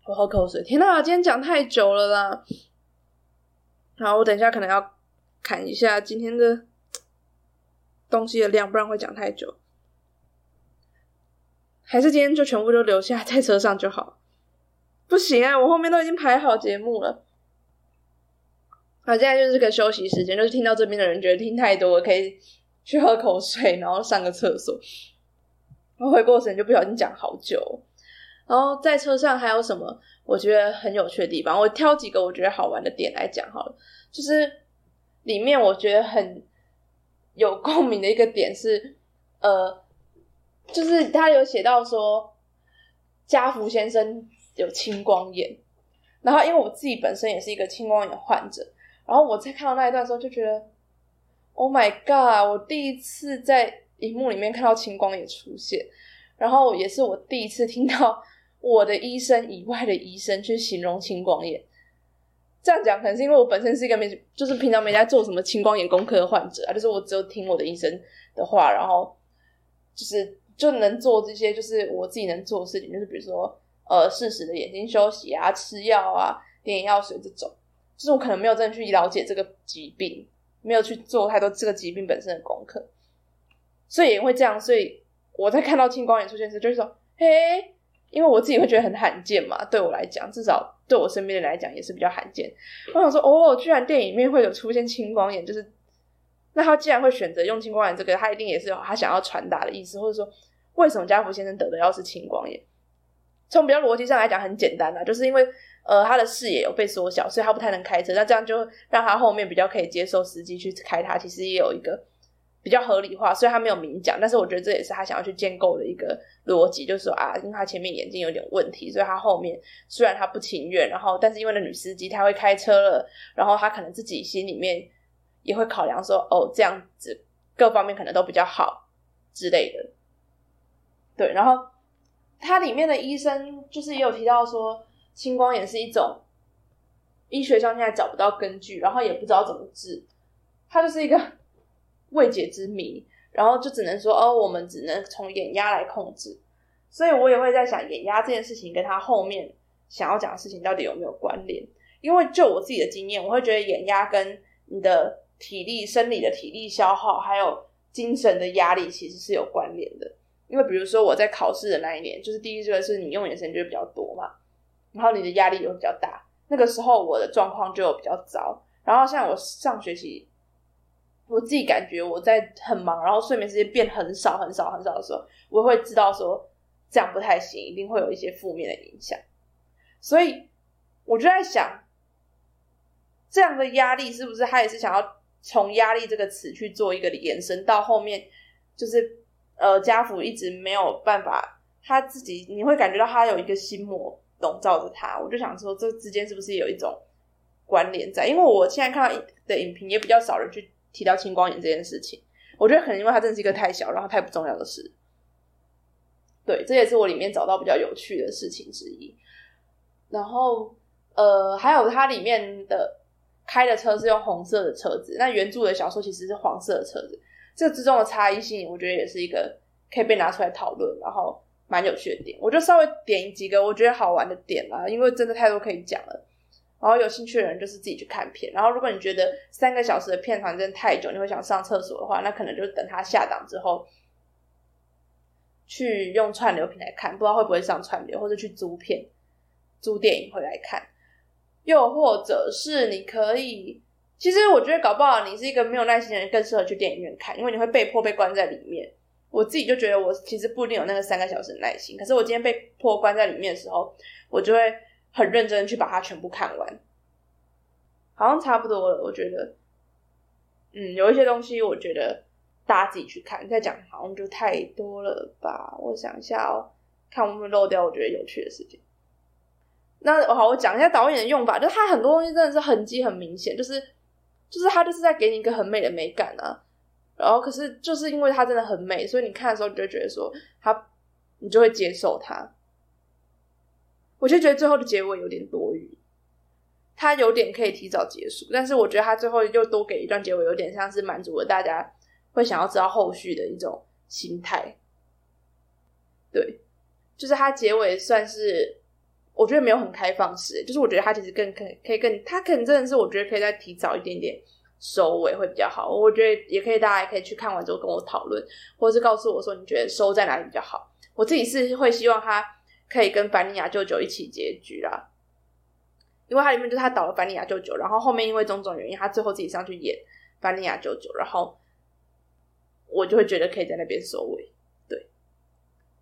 我喝口水，天哪，今天讲太久了啦！好，我等一下可能要砍一下今天的东西的量，不然会讲太久。还是今天就全部都留下在车上就好？不行啊，我后面都已经排好节目了。好，现在就是个休息时间，就是听到这边的人觉得听太多，可以去喝口水，然后上个厕所。然后回过神就不小心讲好久。然后在车上还有什么我觉得很有趣的地方？我挑几个我觉得好玩的点来讲好了。就是里面我觉得很有共鸣的一个点是，呃。就是他有写到说，家福先生有青光眼，然后因为我自己本身也是一个青光眼患者，然后我在看到那一段时候就觉得，Oh my god！我第一次在荧幕里面看到青光眼出现，然后也是我第一次听到我的医生以外的医生去形容青光眼。这样讲可能是因为我本身是一个没，就是平常没在做什么青光眼功课的患者啊，就是我只有听我的医生的话，然后就是。就能做这些，就是我自己能做的事情，就是比如说，呃，适时的眼睛休息啊，吃药啊，点眼药水这种。就是我可能没有真的去了解这个疾病，没有去做太多这个疾病本身的功课，所以也会这样。所以我在看到青光眼出现时，就是说，嘿，因为我自己会觉得很罕见嘛，对我来讲，至少对我身边的人来讲也是比较罕见。我想说，哦，居然电影里面会有出现青光眼，就是那他既然会选择用青光眼这个，他一定也是有他想要传达的意思，或者说为什么家福先生得的要是青光眼？从比较逻辑上来讲，很简单啦，就是因为呃他的视野有被缩小，所以他不太能开车，那这样就让他后面比较可以接受司机去开他，其实也有一个。比较合理化，虽然他没有明讲，但是我觉得这也是他想要去建构的一个逻辑，就是说啊，因为他前面眼睛有点问题，所以他后面虽然他不情愿，然后但是因为那女司机她会开车了，然后他可能自己心里面也会考量说，哦，这样子各方面可能都比较好之类的。对，然后它里面的医生就是也有提到说，青光眼是一种医学上现在找不到根据，然后也不知道怎么治，它就是一个。未解之谜，然后就只能说哦，我们只能从眼压来控制。所以我也会在想，眼压这件事情跟他后面想要讲的事情到底有没有关联？因为就我自己的经验，我会觉得眼压跟你的体力、生理的体力消耗，还有精神的压力其实是有关联的。因为比如说我在考试的那一年，就是第一个是你用眼神就比较多嘛，然后你的压力又比较大，那个时候我的状况就比较糟。然后像我上学期。我自己感觉我在很忙，然后睡眠时间变很少很少很少的时候，我会知道说这样不太行，一定会有一些负面的影响。所以我就在想，这样的压力是不是他也是想要从压力这个词去做一个延伸，到后面就是呃家福一直没有办法，他自己你会感觉到他有一个心魔笼罩着他。我就想说，这之间是不是有一种关联在？因为我现在看到的影评也比较少人去。提到青光眼这件事情，我觉得可能因为它真的是一个太小，然后太不重要的事。对，这也是我里面找到比较有趣的事情之一。然后，呃，还有它里面的开的车是用红色的车子，那原著的小说其实是黄色的车子。这之中的差异性，我觉得也是一个可以被拿出来讨论，然后蛮有趣的点。我就稍微点几个我觉得好玩的点啦，因为真的太多可以讲了。然后有兴趣的人就是自己去看片。然后如果你觉得三个小时的片长真的太久，你会想上厕所的话，那可能就等它下档之后，去用串流平台看，不知道会不会上串流，或者去租片、租电影回来看。又或者是你可以，其实我觉得搞不好你是一个没有耐心的人，更适合去电影院看，因为你会被迫被关在里面。我自己就觉得我其实不一定有那个三个小时的耐心，可是我今天被迫关在里面的时候，我就会。很认真去把它全部看完，好像差不多了。我觉得，嗯，有一些东西，我觉得大家自己去看。再讲好像就太多了吧？我想一下哦，看我们漏掉我觉得有趣的事情。那好，我讲一下导演的用法，就是他很多东西真的是痕迹很明显，就是就是他就是在给你一个很美的美感啊。然后可是就是因为它真的很美，所以你看的时候你就觉得说他，你就会接受它。我就觉得最后的结尾有点多余，它有点可以提早结束，但是我觉得它最后又多给一段结尾，有点像是满足了大家会想要知道后续的一种心态。对，就是它结尾算是我觉得没有很开放式，就是我觉得它其实更可可以更，它可能真的是我觉得可以再提早一点点收尾会比较好。我觉得也可以，大家也可以去看完之后跟我讨论，或者是告诉我说你觉得收在哪里比较好。我自己是会希望他。可以跟凡尼亚舅舅一起结局啦，因为它里面就是他倒了凡尼亚舅舅，然后后面因为种种原因，他最后自己上去演凡尼亚舅舅，然后我就会觉得可以在那边收尾。对，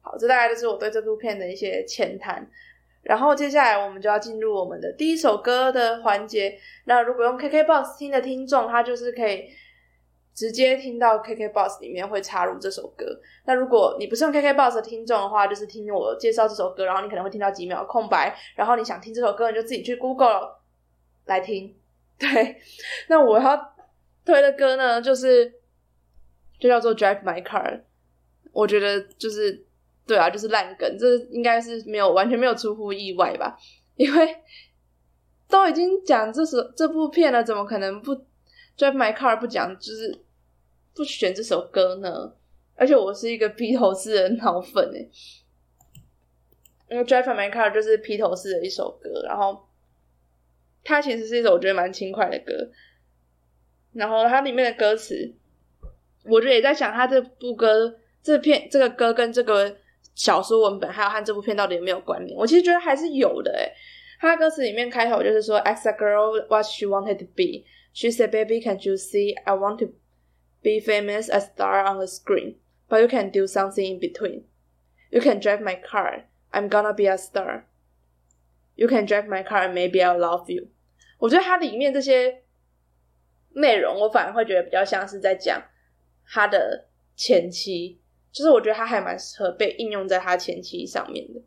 好，这大概就是我对这部片的一些浅谈。然后接下来我们就要进入我们的第一首歌的环节。那如果用 KKBOX 听的听众，他就是可以。直接听到 KKBOX 里面会插入这首歌。那如果你不是用 KKBOX 的听众的话，就是听我介绍这首歌，然后你可能会听到几秒空白，然后你想听这首歌，你就自己去 Google 来听。对，那我要推的歌呢，就是就叫做 Drive My Car。我觉得就是对啊，就是烂梗，这应该是没有完全没有出乎意外吧？因为都已经讲这首这部片了，怎么可能不 Drive My Car 不讲？就是。不选这首歌呢？而且我是一个披头士的脑粉诶，因为《Drive My Car》就是披头士的一首歌，然后它其实是一首我觉得蛮轻快的歌。然后它里面的歌词，我觉得也在想，它这部歌这片这个歌跟这个小说文本，还有和这部片到底有没有关联？我其实觉得还是有的诶他歌词里面开头就是说，As a girl, what she wanted to be. She said, "Baby, can't you see I want to be famous, a star on the screen, but you can do something in between. You can drive my car. I'm gonna be a star. You can drive my car, and maybe I'll love you." 我觉得它里面这些内容，我反而会觉得比较像是在讲他的前妻，就是我觉得他还蛮适合被应用在他前期上面的。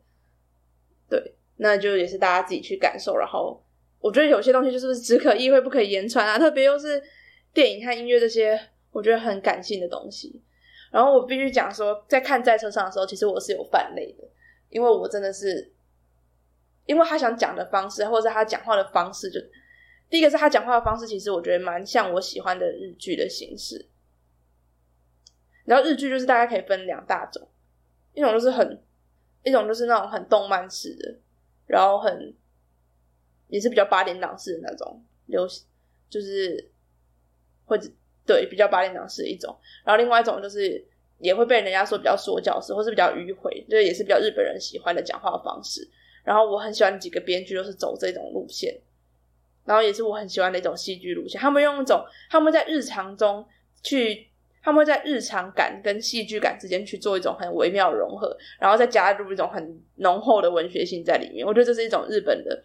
对，那就也是大家自己去感受。然后我觉得有些东西就是只可意会不可以言传啊，特别又是电影和音乐这些，我觉得很感性的东西。然后我必须讲说，在看在车上的时候，其实我是有犯累的，因为我真的是，因为他想讲的方式，或者他讲话的方式，就第一个是他讲话的方式，其实我觉得蛮像我喜欢的日剧的形式。然后日剧就是大概可以分两大种，一种就是很，一种就是那种很动漫式的，然后很也是比较八点档式的那种流行，就是或者对比较八点档式的一种。然后另外一种就是也会被人家说比较说教式，或是比较迂回，就是也是比较日本人喜欢的讲话方式。然后我很喜欢几个编剧都是走这种路线，然后也是我很喜欢的一种戏剧路线。他们用一种他们在日常中去。他们会在日常感跟戏剧感之间去做一种很微妙的融合，然后再加入一种很浓厚的文学性在里面。我觉得这是一种日本的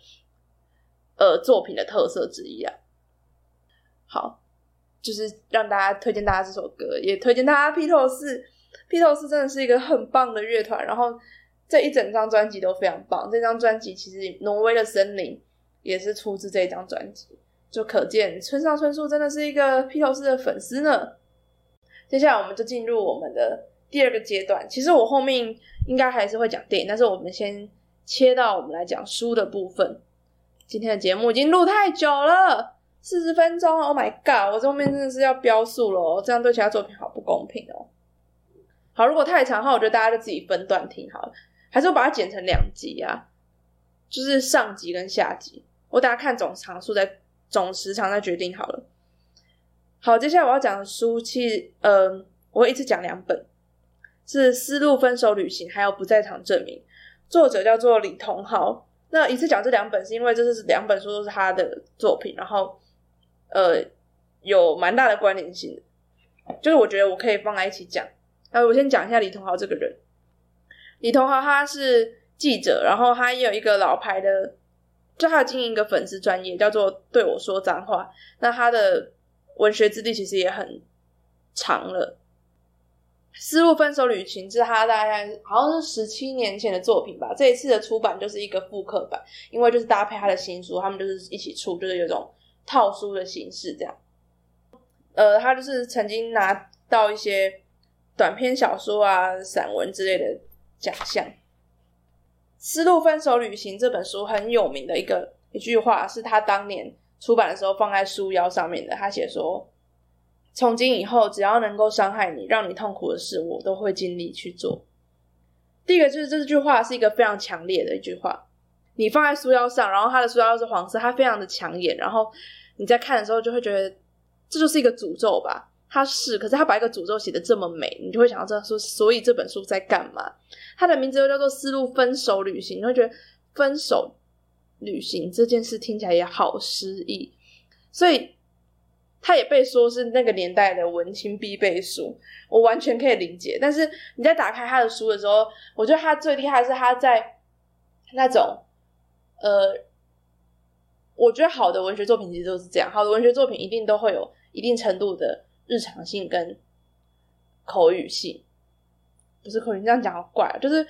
呃作品的特色之一啊。好，就是让大家推荐大家这首歌，也推荐大家披头士。披头士真的是一个很棒的乐团，然后这一整张专辑都非常棒。这张专辑其实《挪威的森林》也是出自这一张专辑，就可见村上春树真的是一个披头士的粉丝呢。接下来我们就进入我们的第二个阶段。其实我后面应该还是会讲电影，但是我们先切到我们来讲书的部分。今天的节目已经录太久了，四十分钟。Oh my god！我这后面真的是要标速了，这样对其他作品好不公平哦。好，如果太长的话，我觉得大家就自己分段听好了，还是我把它剪成两集啊？就是上集跟下集，我大家看总长数再总时长再决定好了。好，接下来我要讲的书，其实，呃，我会一次讲两本，是《丝路分手旅行》还有《不在场证明》，作者叫做李同豪。那一次讲这两本，是因为这是两本书都是他的作品，然后，呃，有蛮大的关联性，就是我觉得我可以放在一起讲。那我先讲一下李同豪这个人。李同豪他是记者，然后他也有一个老牌的，就他经营一个粉丝专业，叫做“对我说脏话”。那他的文学之地其实也很长了，《丝路分手旅行》是他大概好像是十七年前的作品吧。这一次的出版就是一个复刻版，因为就是搭配他的新书，他们就是一起出，就是有种套书的形式这样。呃，他就是曾经拿到一些短篇小说啊、散文之类的奖项。《丝路分手旅行》这本书很有名的一个一句话，是他当年。出版的时候放在书腰上面的，他写说：“从今以后，只要能够伤害你、让你痛苦的事，我都会尽力去做。”第一个就是这句话是一个非常强烈的一句话，你放在书腰上，然后它的书腰是黄色，它非常的抢眼，然后你在看的时候就会觉得这就是一个诅咒吧？它是，可是他把一个诅咒写的这么美，你就会想到这说，所以这本书在干嘛？它的名字又叫做《丝路分手旅行》，你会觉得分手。旅行这件事听起来也好诗意，所以他也被说是那个年代的文青必备书，我完全可以理解。但是你在打开他的书的时候，我觉得他最厉害是他在那种呃，我觉得好的文学作品其实都是这样，好的文学作品一定都会有一定程度的日常性跟口语性，不是口语这样讲好怪，就是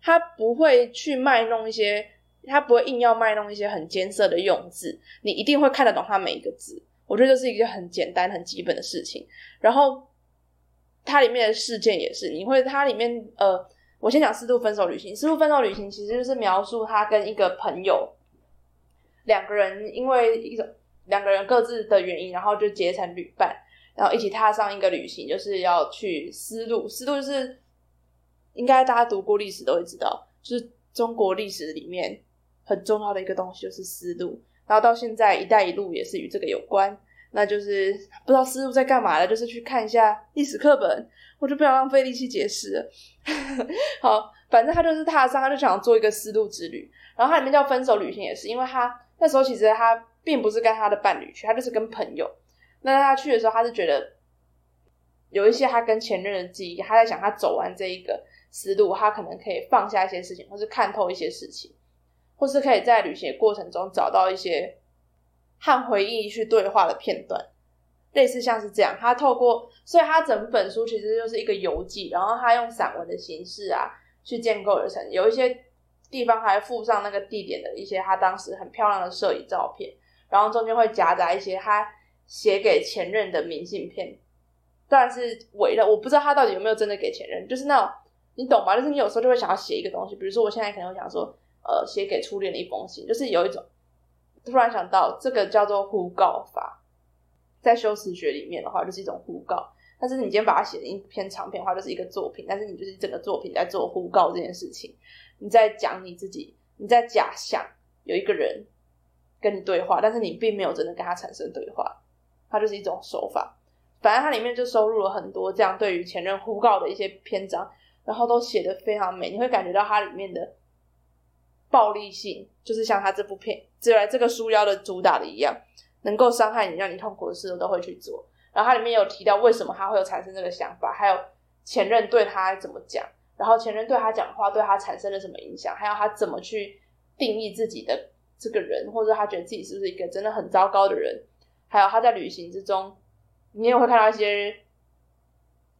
他不会去卖弄一些。他不会硬要卖弄一些很艰涩的用字，你一定会看得懂他每一个字。我觉得这是一个很简单、很基本的事情。然后，它里面的事件也是，你会它里面呃，我先讲四度分手旅行。四度分手旅行其实就是描述他跟一个朋友两个人因为一种两个人各自的原因，然后就结成旅伴，然后一起踏上一个旅行，就是要去丝路。丝路就是应该大家读过历史都会知道，就是中国历史里面。很重要的一个东西就是丝路，然后到现在“一带一路”也是与这个有关。那就是不知道丝路在干嘛的，就是去看一下历史课本，我就不想浪费力气解释。好，反正他就是踏上，他就想做一个丝路之旅。然后他里面叫分手旅行，也是因为他那时候其实他并不是跟他的伴侣去，他就是跟朋友。那他去的时候，他是觉得有一些他跟前任的记忆，他在想他走完这一个思路，他可能可以放下一些事情，或是看透一些事情，或是可以在旅行的过程中找到一些和回忆去对话的片段，类似像是这样。他透过，所以他整本书其实就是一个游记，然后他用散文的形式啊去建构而成，有一些地方还附上那个地点的一些他当时很漂亮的摄影照片，然后中间会夹杂一些他。写给前任的明信片，但是伪的。我不知道他到底有没有真的给前任，就是那种你懂吗？就是你有时候就会想要写一个东西，比如说我现在可能会想说，呃，写给初恋的一封信，就是有一种突然想到这个叫做呼告法，在修辞学里面的话，就是一种呼告。但是你今天把它写成一篇长篇的话，就是一个作品，但是你就是整个作品在做呼告这件事情，你在讲你自己，你在假想有一个人跟你对话，但是你并没有真的跟他产生对话。它就是一种手法，反正它里面就收录了很多这样对于前任呼告的一些篇章，然后都写的非常美，你会感觉到它里面的暴力性，就是像他这部片，只来这个书腰的主打的一样，能够伤害你、让你痛苦的事，都会去做。然后它里面有提到为什么他会有产生这个想法，还有前任对他怎么讲，然后前任对他讲话对他产生了什么影响，还有他怎么去定义自己的这个人，或者他觉得自己是不是一个真的很糟糕的人。还有他在旅行之中，你也会看到一些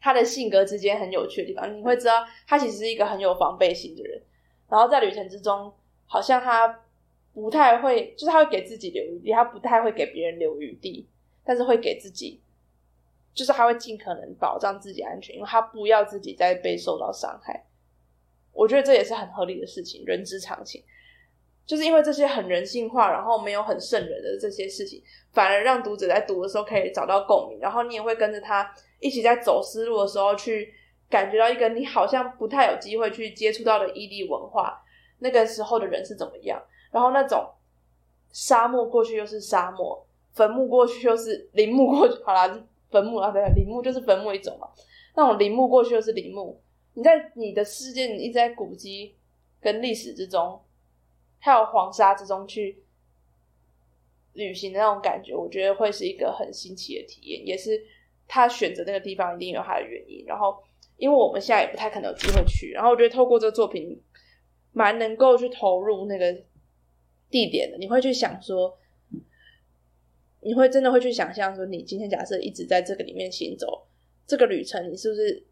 他的性格之间很有趣的地方。你会知道他其实是一个很有防备心的人。然后在旅程之中，好像他不太会，就是他会给自己留余地，他不太会给别人留余地，但是会给自己，就是他会尽可能保障自己安全，因为他不要自己再被受到伤害。我觉得这也是很合理的事情，人之常情。就是因为这些很人性化，然后没有很圣人的这些事情，反而让读者在读的时候可以找到共鸣，然后你也会跟着他一起在走思路的时候去感觉到一个你好像不太有机会去接触到的异地文化，那个时候的人是怎么样，然后那种沙漠过去又是沙漠，坟墓过去又是陵墓过去，好啦，坟墓啊，对，陵墓就是坟墓一种嘛，那种陵墓过去又是陵墓，你在你的世界，你一直在古迹跟历史之中。还有黄沙之中去旅行的那种感觉，我觉得会是一个很新奇的体验，也是他选择那个地方一定有他的原因。然后，因为我们现在也不太可能有机会去，然后我觉得透过这个作品，蛮能够去投入那个地点的。你会去想说，你会真的会去想象说，你今天假设一直在这个里面行走，这个旅程，你是不是？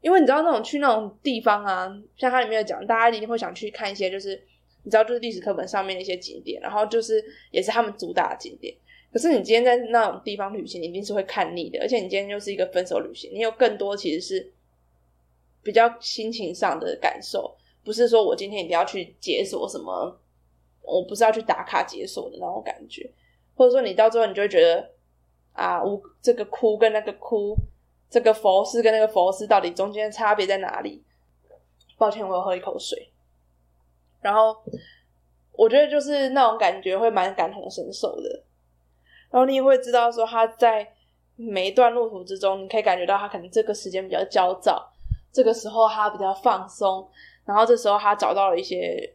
因为你知道那种去那种地方啊，像它里面有讲，大家一定会想去看一些，就是。你知道，就是历史课本上面的一些景点，然后就是也是他们主打的景点。可是你今天在那种地方旅行，你一定是会看腻的。而且你今天又是一个分手旅行，你有更多其实是比较心情上的感受，不是说我今天一定要去解锁什么，我不是要去打卡解锁的那种感觉。或者说你到最后你就会觉得啊，我这个哭跟那个哭，这个佛寺跟那个佛寺到底中间差别在哪里？抱歉，我要喝一口水。然后我觉得就是那种感觉会蛮感同身受的，然后你也会知道说他在每一段路途之中，你可以感觉到他可能这个时间比较焦躁，这个时候他比较放松，然后这时候他找到了一些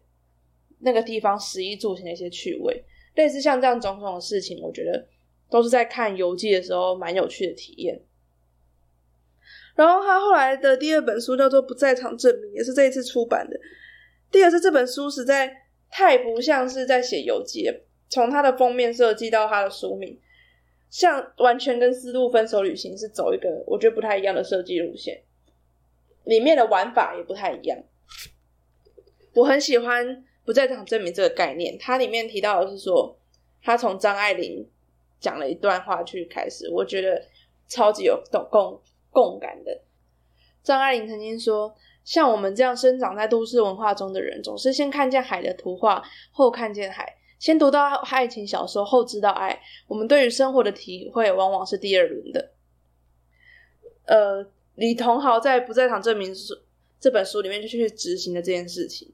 那个地方食衣住行的一些趣味，类似像这样种种的事情，我觉得都是在看游记的时候蛮有趣的体验。然后他后来的第二本书叫做《不在场证明》，也是这一次出版的。第二是这本书实在太不像是在写游记，从它的封面设计到它的书名，像完全跟《丝路分手旅行》是走一个我觉得不太一样的设计路线，里面的玩法也不太一样。我很喜欢不在场证明这个概念，它里面提到的是说，他从张爱玲讲了一段话去开始，我觉得超级有共共共感的。张爱玲曾经说。像我们这样生长在都市文化中的人，总是先看见海的图画，后看见海；先读到爱情小说，后知道爱。我们对于生活的体会，往往是第二轮的。呃，李同豪在《不在场证明》这本书里面就去执行了这件事情。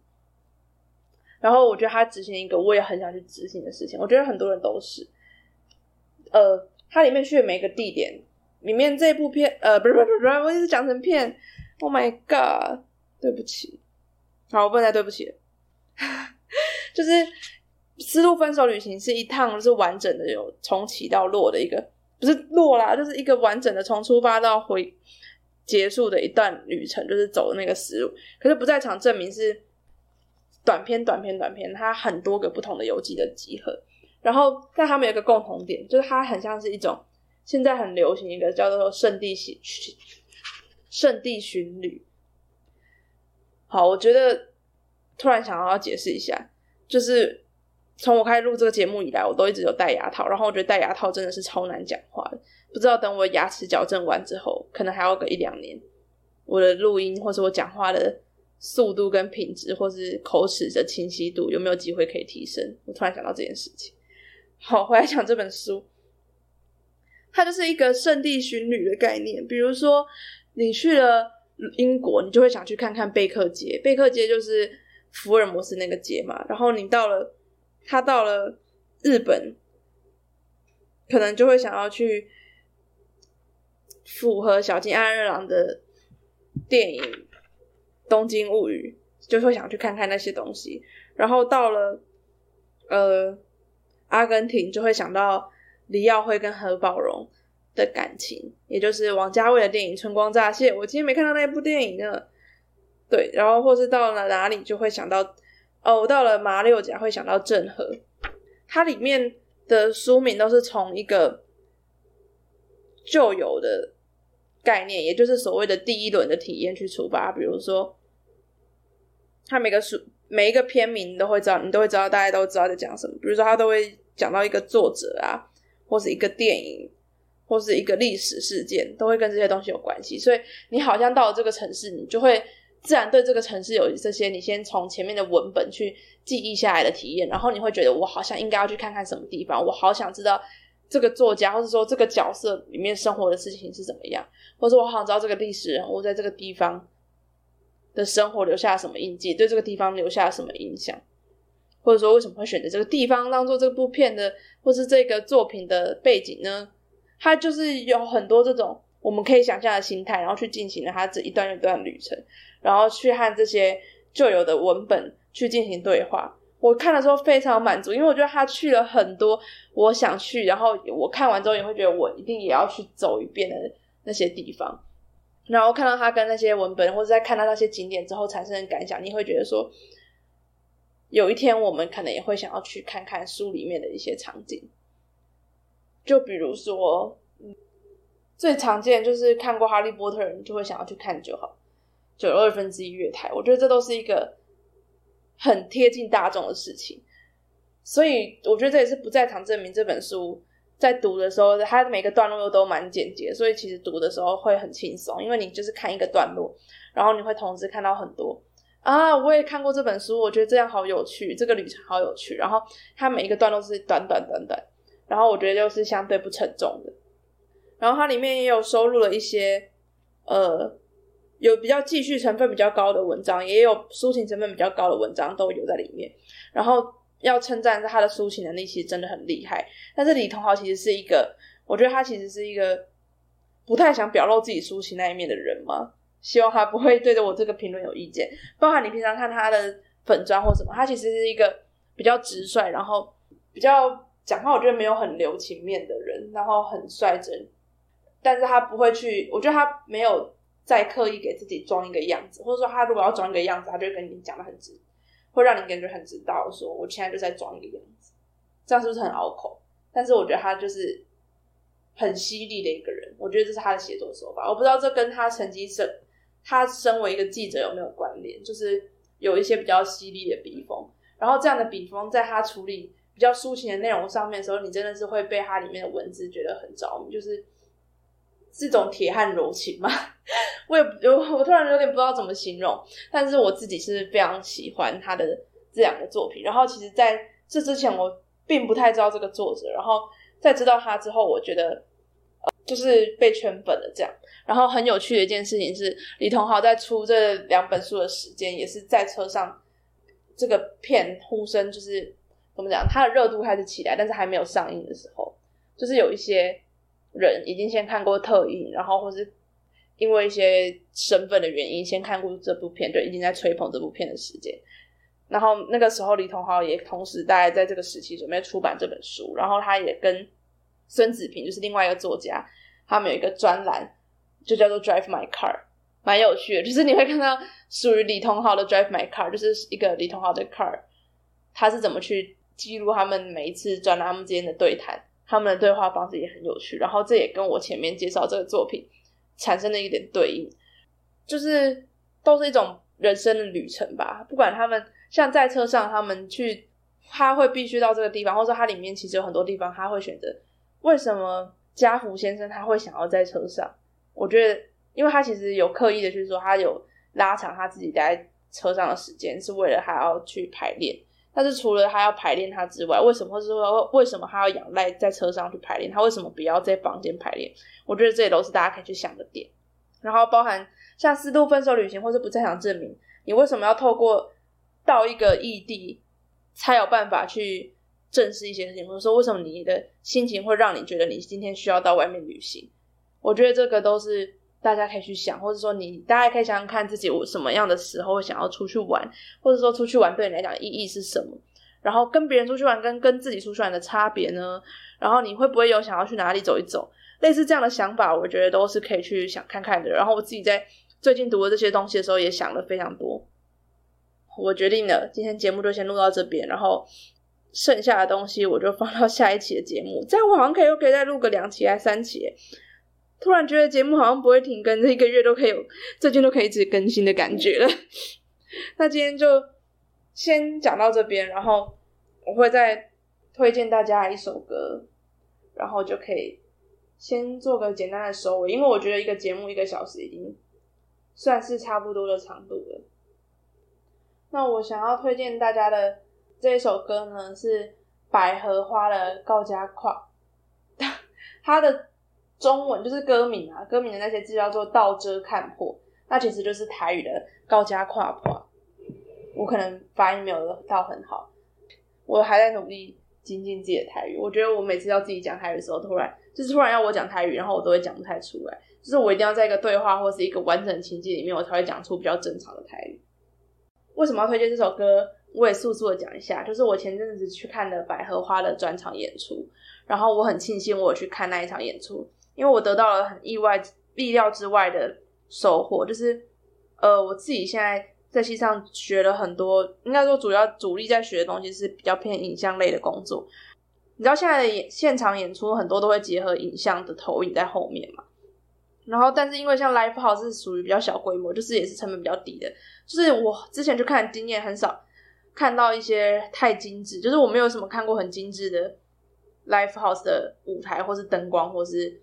然后我觉得他执行一个我也很想去执行的事情，我觉得很多人都是。呃，它里面去每个地点，里面这部片，呃，不是不是不是，我一直讲成片。Oh my god！对不起，好，我不能再对不起了。就是《丝路分手旅行》是一趟是完整的，有从起到落的一个，不是落啦，就是一个完整的从出发到回结束的一段旅程，就是走的那个思路。可是不在场证明是短篇、短篇、短篇，它很多个不同的游记的集合。然后，但他们有一个共同点，就是它很像是一种现在很流行一个叫做圣地巡圣地巡旅。好，我觉得突然想要解释一下，就是从我开始录这个节目以来，我都一直有戴牙套，然后我觉得戴牙套真的是超难讲话的。不知道等我牙齿矫正完之后，可能还要个一两年，我的录音或是我讲话的速度跟品质，或是口齿的清晰度，有没有机会可以提升？我突然想到这件事情。好，回来讲这本书，它就是一个圣地巡旅的概念。比如说，你去了英国，你就会想去看看贝克街。贝克街就是福尔摩斯那个街嘛。然后你到了，他到了日本，可能就会想要去符合小津安二郎的电影《东京物语》，就会想去看看那些东西。然后到了，呃。阿根廷就会想到李耀辉跟何宝荣的感情，也就是王家卫的电影《春光乍泄》。我今天没看到那部电影呢。对，然后或是到了哪里就会想到哦，我到了马六甲会想到郑和。它里面的书名都是从一个旧有的概念，也就是所谓的第一轮的体验去出发。比如说，他每个书每一个片名都会知道，你都会知道，大家都知道在讲什么。比如说，他都会。讲到一个作者啊，或是一个电影，或是一个历史事件，都会跟这些东西有关系。所以你好像到了这个城市，你就会自然对这个城市有这些你先从前面的文本去记忆下来的体验，然后你会觉得我好像应该要去看看什么地方，我好想知道这个作家或者说这个角色里面生活的事情是怎么样，或者我好想知道这个历史人物在这个地方的生活留下什么印记，对这个地方留下什么影响。或者说，为什么会选择这个地方当做这部片的，或是这个作品的背景呢？它就是有很多这种我们可以想象的心态，然后去进行了他这一段一段旅程，然后去和这些旧有的文本去进行对话。我看的时候非常满足，因为我觉得他去了很多我想去，然后我看完之后也会觉得我一定也要去走一遍的那些地方。然后看到他跟那些文本，或者在看到那些景点之后产生的感想，你会觉得说。有一天，我们可能也会想要去看看书里面的一些场景，就比如说，最常见就是看过《哈利波特》人就会想要去看就好九又二分之一月台。我觉得这都是一个很贴近大众的事情，所以我觉得这也是不在场证明这本书在读的时候，它每个段落又都蛮简洁，所以其实读的时候会很轻松，因为你就是看一个段落，然后你会同时看到很多。啊，我也看过这本书，我觉得这样好有趣，这个旅程好有趣。然后它每一个段落是短短短短，然后我觉得就是相对不沉重的。然后它里面也有收录了一些呃有比较记叙成分比较高的文章，也有抒情成分比较高的文章都有在里面。然后要称赞他的抒情能力其实真的很厉害。但是李同豪其实是一个，我觉得他其实是一个不太想表露自己抒情那一面的人嘛。希望他不会对着我这个评论有意见。包含你平常看他的粉砖或什么，他其实是一个比较直率，然后比较讲话，我觉得没有很留情面的人，然后很率真。但是他不会去，我觉得他没有再刻意给自己装一个样子，或者说他如果要装一个样子，他就跟你讲的很直，会让你感觉很知道，说我现在就在装一个样子，这样是不是很拗口？但是我觉得他就是很犀利的一个人，我觉得这是他的写作手法。我不知道这跟他曾经是。他身为一个记者有没有关联？就是有一些比较犀利的笔锋，然后这样的笔锋在他处理比较抒情的内容上面的时候，你真的是会被他里面的文字觉得很着迷，就是这种铁汉柔情嘛。我也我我突然有点不知道怎么形容，但是我自己是非常喜欢他的这两个作品。然后其实在这之前我并不太知道这个作者，然后在知道他之后，我觉得就是被圈粉了这样。然后很有趣的一件事情是，李同豪在出这两本书的时间，也是在车上这个片呼声就是怎么讲，它的热度开始起来，但是还没有上映的时候，就是有一些人已经先看过特映，然后或是因为一些身份的原因，先看过这部片，就已经在吹捧这部片的时间。然后那个时候，李同豪也同时大概在这个时期准备出版这本书，然后他也跟孙子平，就是另外一个作家，他们有一个专栏，就叫做 Drive My Car，蛮有趣的。就是你会看到属于李同豪的 Drive My Car，就是一个李同豪的 car，他是怎么去记录他们每一次专栏他们之间的对谈，他们的对话方式也很有趣。然后这也跟我前面介绍这个作品产生了一点对应，就是都是一种人生的旅程吧，不管他们。像在车上，他们去，他会必须到这个地方，或者说它里面其实有很多地方，他会选择。为什么家福先生他会想要在车上？我觉得，因为他其实有刻意的去说，他有拉长他自己待在车上的时间，是为了他要去排练。但是除了他要排练他之外，为什么是说为什么他要仰赖在车上去排练？他为什么不要在房间排练？我觉得这也都是大家可以去想的点。然后包含像四度分手旅行，或是不在场证明，你为什么要透过？到一个异地，才有办法去正视一些事情，或者说为什么你的心情会让你觉得你今天需要到外面旅行？我觉得这个都是大家可以去想，或者说你大家可以想想看自己我什么样的时候想要出去玩，或者说出去玩对你来讲意义是什么？然后跟别人出去玩跟跟自己出去玩的差别呢？然后你会不会有想要去哪里走一走？类似这样的想法，我觉得都是可以去想看看的。然后我自己在最近读的这些东西的时候，也想了非常多。我决定了，今天节目就先录到这边，然后剩下的东西我就放到下一期的节目。这样我好像可以又可以再录个两期还三期。突然觉得节目好像不会停更，这一个月都可以有，最近都可以一直更新的感觉了。那今天就先讲到这边，然后我会再推荐大家一首歌，然后就可以先做个简单的收尾，因为我觉得一个节目一个小时已经算是差不多的长度了。那我想要推荐大家的这一首歌呢，是百合花的《告家跨》，它的中文就是歌名啊，歌名的那些字叫做“倒遮看破”，那其实就是台语的“告家跨破”。我可能发音没有到很好，我还在努力精进自己的台语。我觉得我每次要自己讲台语的时候，突然就是突然要我讲台语，然后我都会讲不太出来，就是我一定要在一个对话或是一个完整情境里面，我才会讲出比较正常的台语。为什么要推荐这首歌？我也速速的讲一下，就是我前阵子去看的百合花的专场演出，然后我很庆幸我有去看那一场演出，因为我得到了很意外、意料之外的收获，就是呃，我自己现在在戏上学了很多，应该说主要主力在学的东西是比较偏影像类的工作。你知道现在的演现场演出很多都会结合影像的投影在后面嘛？然后，但是因为像 live house 是属于比较小规模，就是也是成本比较低的。就是我之前去看经验很少看到一些太精致，就是我没有什么看过很精致的 live house 的舞台，或是灯光，或是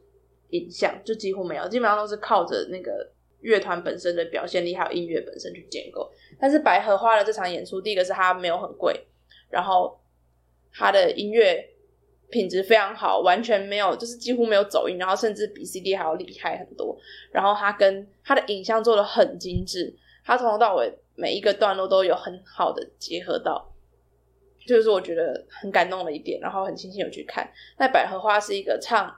影像，就几乎没有，基本上都是靠着那个乐团本身的表现力，还有音乐本身去建构。但是百合花的这场演出，第一个是它没有很贵，然后它的音乐。品质非常好，完全没有，就是几乎没有走音，然后甚至比 CD 还要厉害很多。然后它跟它的影像做的很精致，它从头到尾每一个段落都有很好的结合到，就是我觉得很感动的一点。然后很庆幸有去看。那百合花是一个唱。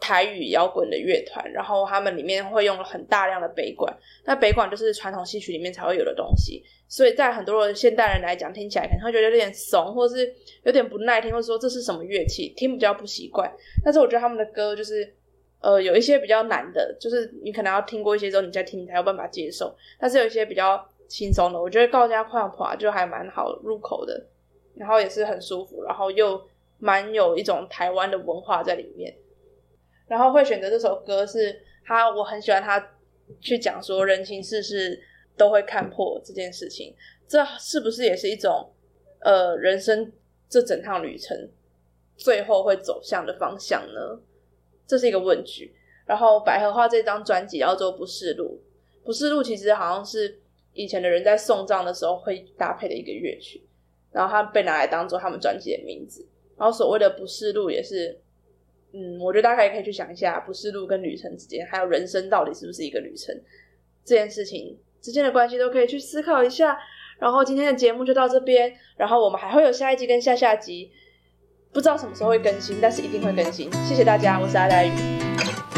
台语摇滚的乐团，然后他们里面会用了很大量的北管，那北管就是传统戏曲里面才会有的东西，所以在很多现代人来讲，听起来可能会觉得有点怂，或是有点不耐听，或者说这是什么乐器，听比较不习惯。但是我觉得他们的歌就是，呃，有一些比较难的，就是你可能要听过一些之后，你再听，才有办法接受。但是有一些比较轻松的，我觉得高家快跑就还蛮好入口的，然后也是很舒服，然后又蛮有一种台湾的文化在里面。然后会选择这首歌，是他我很喜欢他去讲说人情世事都会看破这件事情，这是不是也是一种呃人生这整趟旅程最后会走向的方向呢？这是一个问句。然后百合花这张专辑叫做《不是路》，不是路其实好像是以前的人在送葬的时候会搭配的一个乐曲，然后它被拿来当做他们专辑的名字。然后所谓的不是路也是。嗯，我觉得大家也可以去想一下，不是路跟旅程之间，还有人生到底是不是一个旅程，这件事情之间的关系都可以去思考一下。然后今天的节目就到这边，然后我们还会有下一集跟下下集，不知道什么时候会更新，但是一定会更新。谢谢大家，我是阿佳宇。